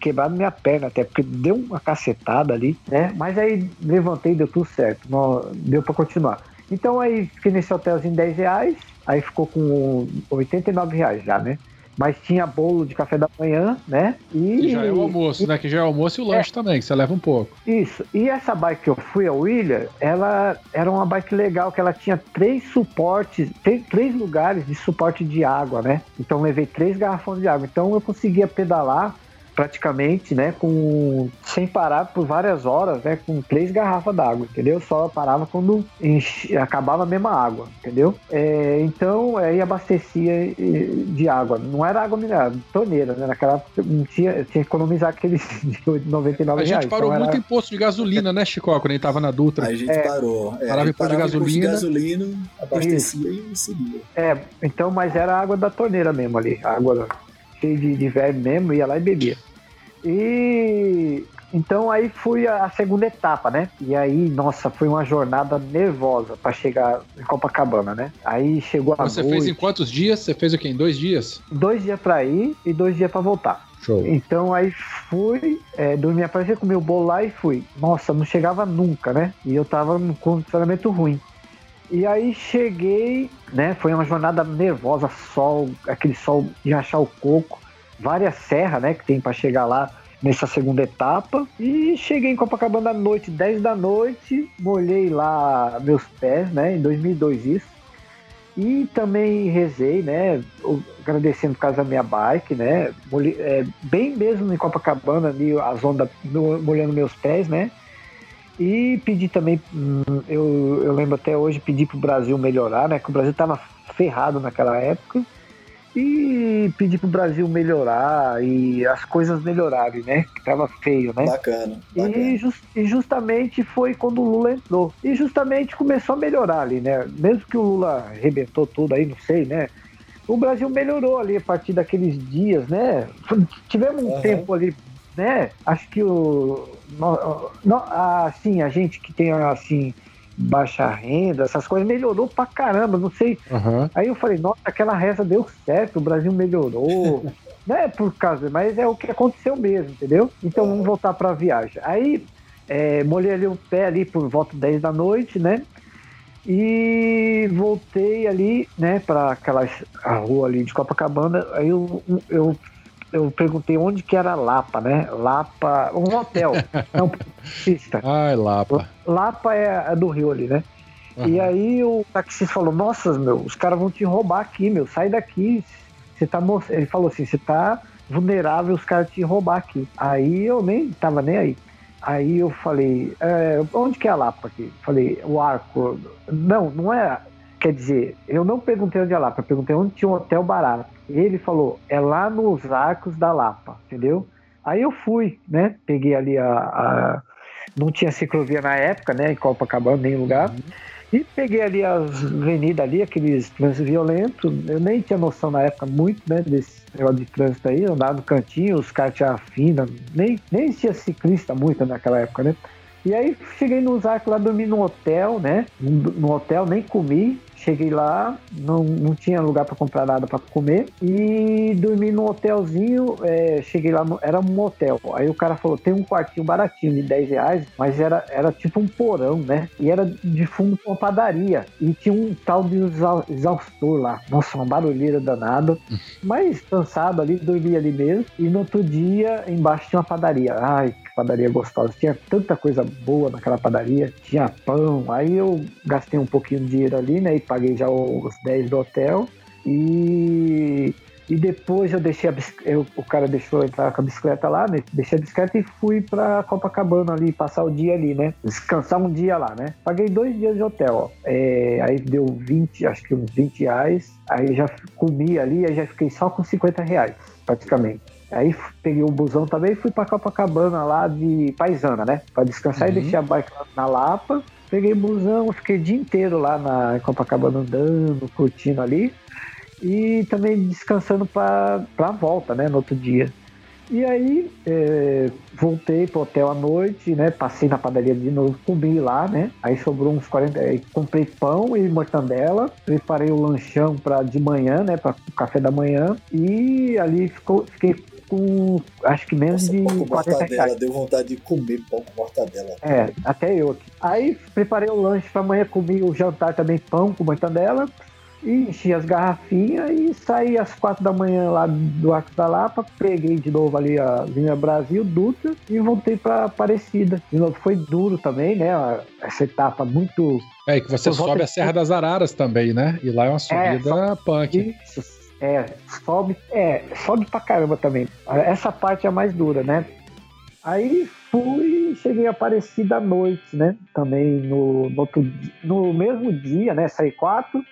quebrado minha perna até, porque deu uma cacetada ali, né? Mas aí levantei, deu tudo certo, deu para continuar. Então aí fiquei nesse hotelzinho 10 reais, aí ficou com 89 reais já, né? Mas tinha bolo de café da manhã, né? E que já é o almoço, e... né? Que já é o almoço e o lanche é. também, que você leva um pouco. Isso. E essa bike que eu fui, a William, ela era uma bike legal, que ela tinha três suportes, três lugares de suporte de água, né? Então levei três garrafões de água. Então eu conseguia pedalar praticamente, né, com sem parar por várias horas, né, com três garrafas d'água, entendeu? Só parava quando enche, acabava a mesma água, entendeu? É, então aí abastecia de água, não era água mineral, torneira, né? Naquela época tinha, tinha que economizar aqueles 99 A gente reais, parou então muito era... em posto de gasolina, né, Chico, quando a gente tava na Dutra. A gente é, parou. É, parava em posto de gasolina. gasolina, abastecia Isso. e seguia. É, então, mas era água da torneira mesmo ali, água cheio de, de verme mesmo, ia lá e bebia. E então aí fui a, segunda etapa, né? E aí, nossa, foi uma jornada nervosa para chegar em Copacabana, né? Aí chegou a Você noite. fez em quantos dias? Você fez o quê? Em dois dias? Dois dias para ir e dois dias para voltar. Show. Então aí fui, é, dormi, apareci com meu bolo lá e fui. Nossa, não chegava nunca, né? E eu tava num condicionamento ruim. E aí cheguei, né? Foi uma jornada nervosa, sol, aquele sol de achar o coco várias serras, né, que tem para chegar lá nessa segunda etapa. E cheguei em Copacabana à noite, 10 da noite, molhei lá meus pés, né, em 2002 isso. E também rezei, né, agradecendo por causa da minha bike, né, molhei, é, bem mesmo em Copacabana, ali as ondas molhando meus pés, né. E pedi também, hum, eu, eu lembro até hoje, pedi pro Brasil melhorar, né, que o Brasil tava ferrado naquela época e pedir pro Brasil melhorar e as coisas melhorarem, né? Que tava feio, né? Bacana. bacana. E, just, e, justamente foi quando o Lula entrou. E justamente começou a melhorar ali, né? Mesmo que o Lula arrebentou tudo aí, não sei, né? O Brasil melhorou ali a partir daqueles dias, né? Tivemos um uhum. tempo ali, né? Acho que o. assim, a gente que tem assim baixa renda, essas coisas, melhorou pra caramba, não sei. Uhum. Aí eu falei, nossa, aquela reza deu certo, o Brasil melhorou. não é por causa, mas é o que aconteceu mesmo, entendeu? Então vamos voltar pra viagem. Aí é, molhei ali o pé ali por volta 10 da noite, né? E voltei ali, né, para aquela rua ali de Copacabana. Aí eu, eu eu perguntei onde que era Lapa, né? Lapa, um hotel, não pista. Ai, Lapa. Lapa é, é do Rio ali, né? Uhum. E aí o taxista falou: Nossa, meu, os caras vão te roubar aqui, meu, sai daqui. Você tá Ele falou assim: Você tá vulnerável, os caras te roubar aqui. Aí eu nem tava nem aí. Aí eu falei: é, Onde que é a Lapa aqui? Falei: O arco. Não, não é. Quer dizer, eu não perguntei onde é a Lapa, eu perguntei onde tinha um hotel barato. Ele falou, é lá nos arcos da Lapa, entendeu? Aí eu fui, né? Peguei ali a. a... Não tinha ciclovia na época, né? Em Copacabana, nem lugar. E peguei ali as avenidas ali, aqueles trânsitos violentos. Eu nem tinha noção na época muito, né, desse negócio de trânsito aí. Eu andava no cantinho, os caras tinham fina. Nem, nem tinha ciclista muito naquela época, né? E aí cheguei no Zarco lá, dormi no hotel, né? No hotel, nem comi. Cheguei lá, não, não tinha lugar para comprar nada para comer e dormi no hotelzinho. É, cheguei lá, no, era um hotel. Aí o cara falou: tem um quartinho baratinho de 10 reais, mas era, era tipo um porão, né? E era de fundo uma padaria. E tinha um tal de exaustor lá. Nossa, uma barulheira danada. Mas cansado ali, dormi ali mesmo. E no outro dia, embaixo tinha uma padaria. Ai, padaria gostosa. Tinha tanta coisa boa naquela padaria, tinha pão. Aí eu gastei um pouquinho de dinheiro ali, né? E paguei já os 10 do hotel. E, e depois eu deixei a eu, o cara deixou entrar com a bicicleta lá, né? Deixei a bicicleta e fui pra Copacabana ali, passar o dia ali, né? Descansar um dia lá, né? Paguei dois dias de hotel, ó. É, aí deu 20, acho que uns 20 reais. Aí já comi ali, aí já fiquei só com 50 reais, praticamente. Aí peguei o busão também e fui pra Copacabana lá de paisana, né? Pra descansar uhum. e deixei a bike na Lapa. Peguei o busão, fiquei o dia inteiro lá na Copacabana andando, curtindo ali. E também descansando pra, pra volta, né? No outro dia. E aí é, voltei pro hotel à noite, né? Passei na padaria de novo, comi lá, né? Aí sobrou uns 40. Aí comprei pão e mortandela, preparei o lanchão para de manhã, né? Para o café da manhã. E ali ficou, fiquei com acho que menos Nossa, de pão com 40 mortadela, reais. Deu vontade de comer pão com mortadela. É, até eu aqui. Aí preparei o lanche para amanhã, comi o jantar também pão com mortadela. E enchi as garrafinhas e saí às quatro da manhã lá do Arco da Lapa, peguei de novo ali a linha Brasil, Dutra, e voltei para Aparecida. De novo, foi duro também, né? Essa etapa muito. É, que você sobe a Serra das Araras também, né? E lá é uma é, subida é, punk. Isso, é, sobe, é, sobe pra caramba também. Essa parte é a mais dura, né? Aí fui, cheguei a Aparecida à noite, né? Também no, no, outro, no mesmo dia, né? Saí quatro,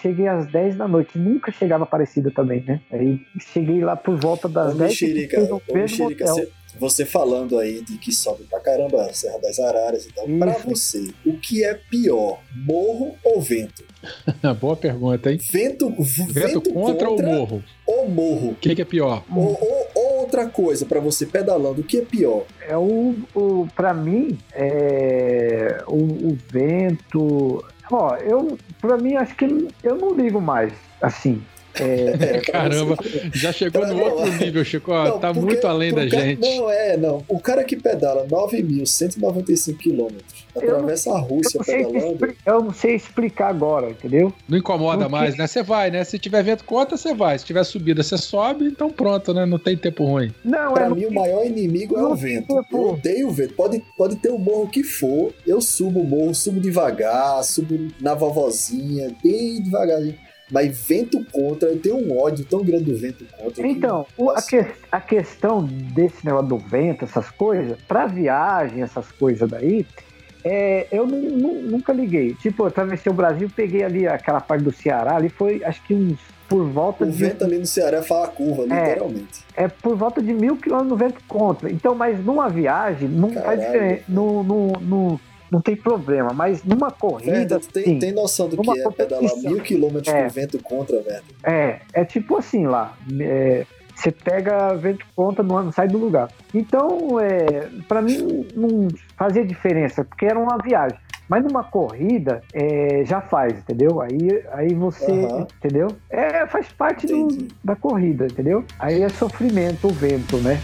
cheguei às 10 da noite. Nunca chegava Aparecida também, né? Aí cheguei lá por volta das ô, 10 Mexerica, ô, Mexerica, você, você, falando aí de que sobe pra caramba Serra das Araras e tal. Isso. Pra você, o que é pior, morro ou vento? Boa pergunta, hein? Vento, vento, vento contra, contra, ou morro? Ou morro. O que, que, é pior? Ou, ou, ou outra coisa para você pedalando, o que é pior? É o, o para mim é o, o vento. Ó, eu para mim acho que eu não ligo mais assim. É, é, Caramba, já chegou pra, no não, outro nível, Chico. Não, tá porque, muito além da gente. Não, é, não. O cara que pedala 9.195 quilômetros, atravessa a Rússia eu pedalando. Eu não sei explicar agora, entendeu? Não incomoda Porque... mais, né? Você vai, né? Se tiver vento conta, você vai. Se tiver subida, você sobe, então pronto, né? Não tem tempo ruim. Não, pra é mim, o maior inimigo é o vento. Tempo. Eu odeio o vento. Pode, pode ter o morro que for. Eu subo o morro, subo devagar, subo na vovozinha, bem devagarzinho. Mas vento contra, eu tenho um ódio tão grande do vento contra. Então, que, a, que, a, questão desse negócio do vento, essas coisas, para viagem, essas coisas daí, é, eu nunca liguei. Tipo, eu atravessei o Brasil, peguei ali aquela parte do Ceará, ali foi acho que uns por volta o de. O vento ali no Ceará fala curva, é, literalmente. É por volta de mil quilômetros no vento contra. Então, mas numa viagem, não Caralho. faz diferença. No, no, no, não tem problema, mas numa corrida. tem, sim, tem noção do que é pedalar mil quilômetros é, com vento contra, velho? É, é tipo assim lá. É, você pega vento contra, não sai do lugar. Então, é, para mim, não fazia diferença, porque era uma viagem. Mas numa corrida é, já faz, entendeu? Aí, aí você, uhum. entendeu? É, faz parte do, da corrida, entendeu? Aí é sofrimento o vento, né?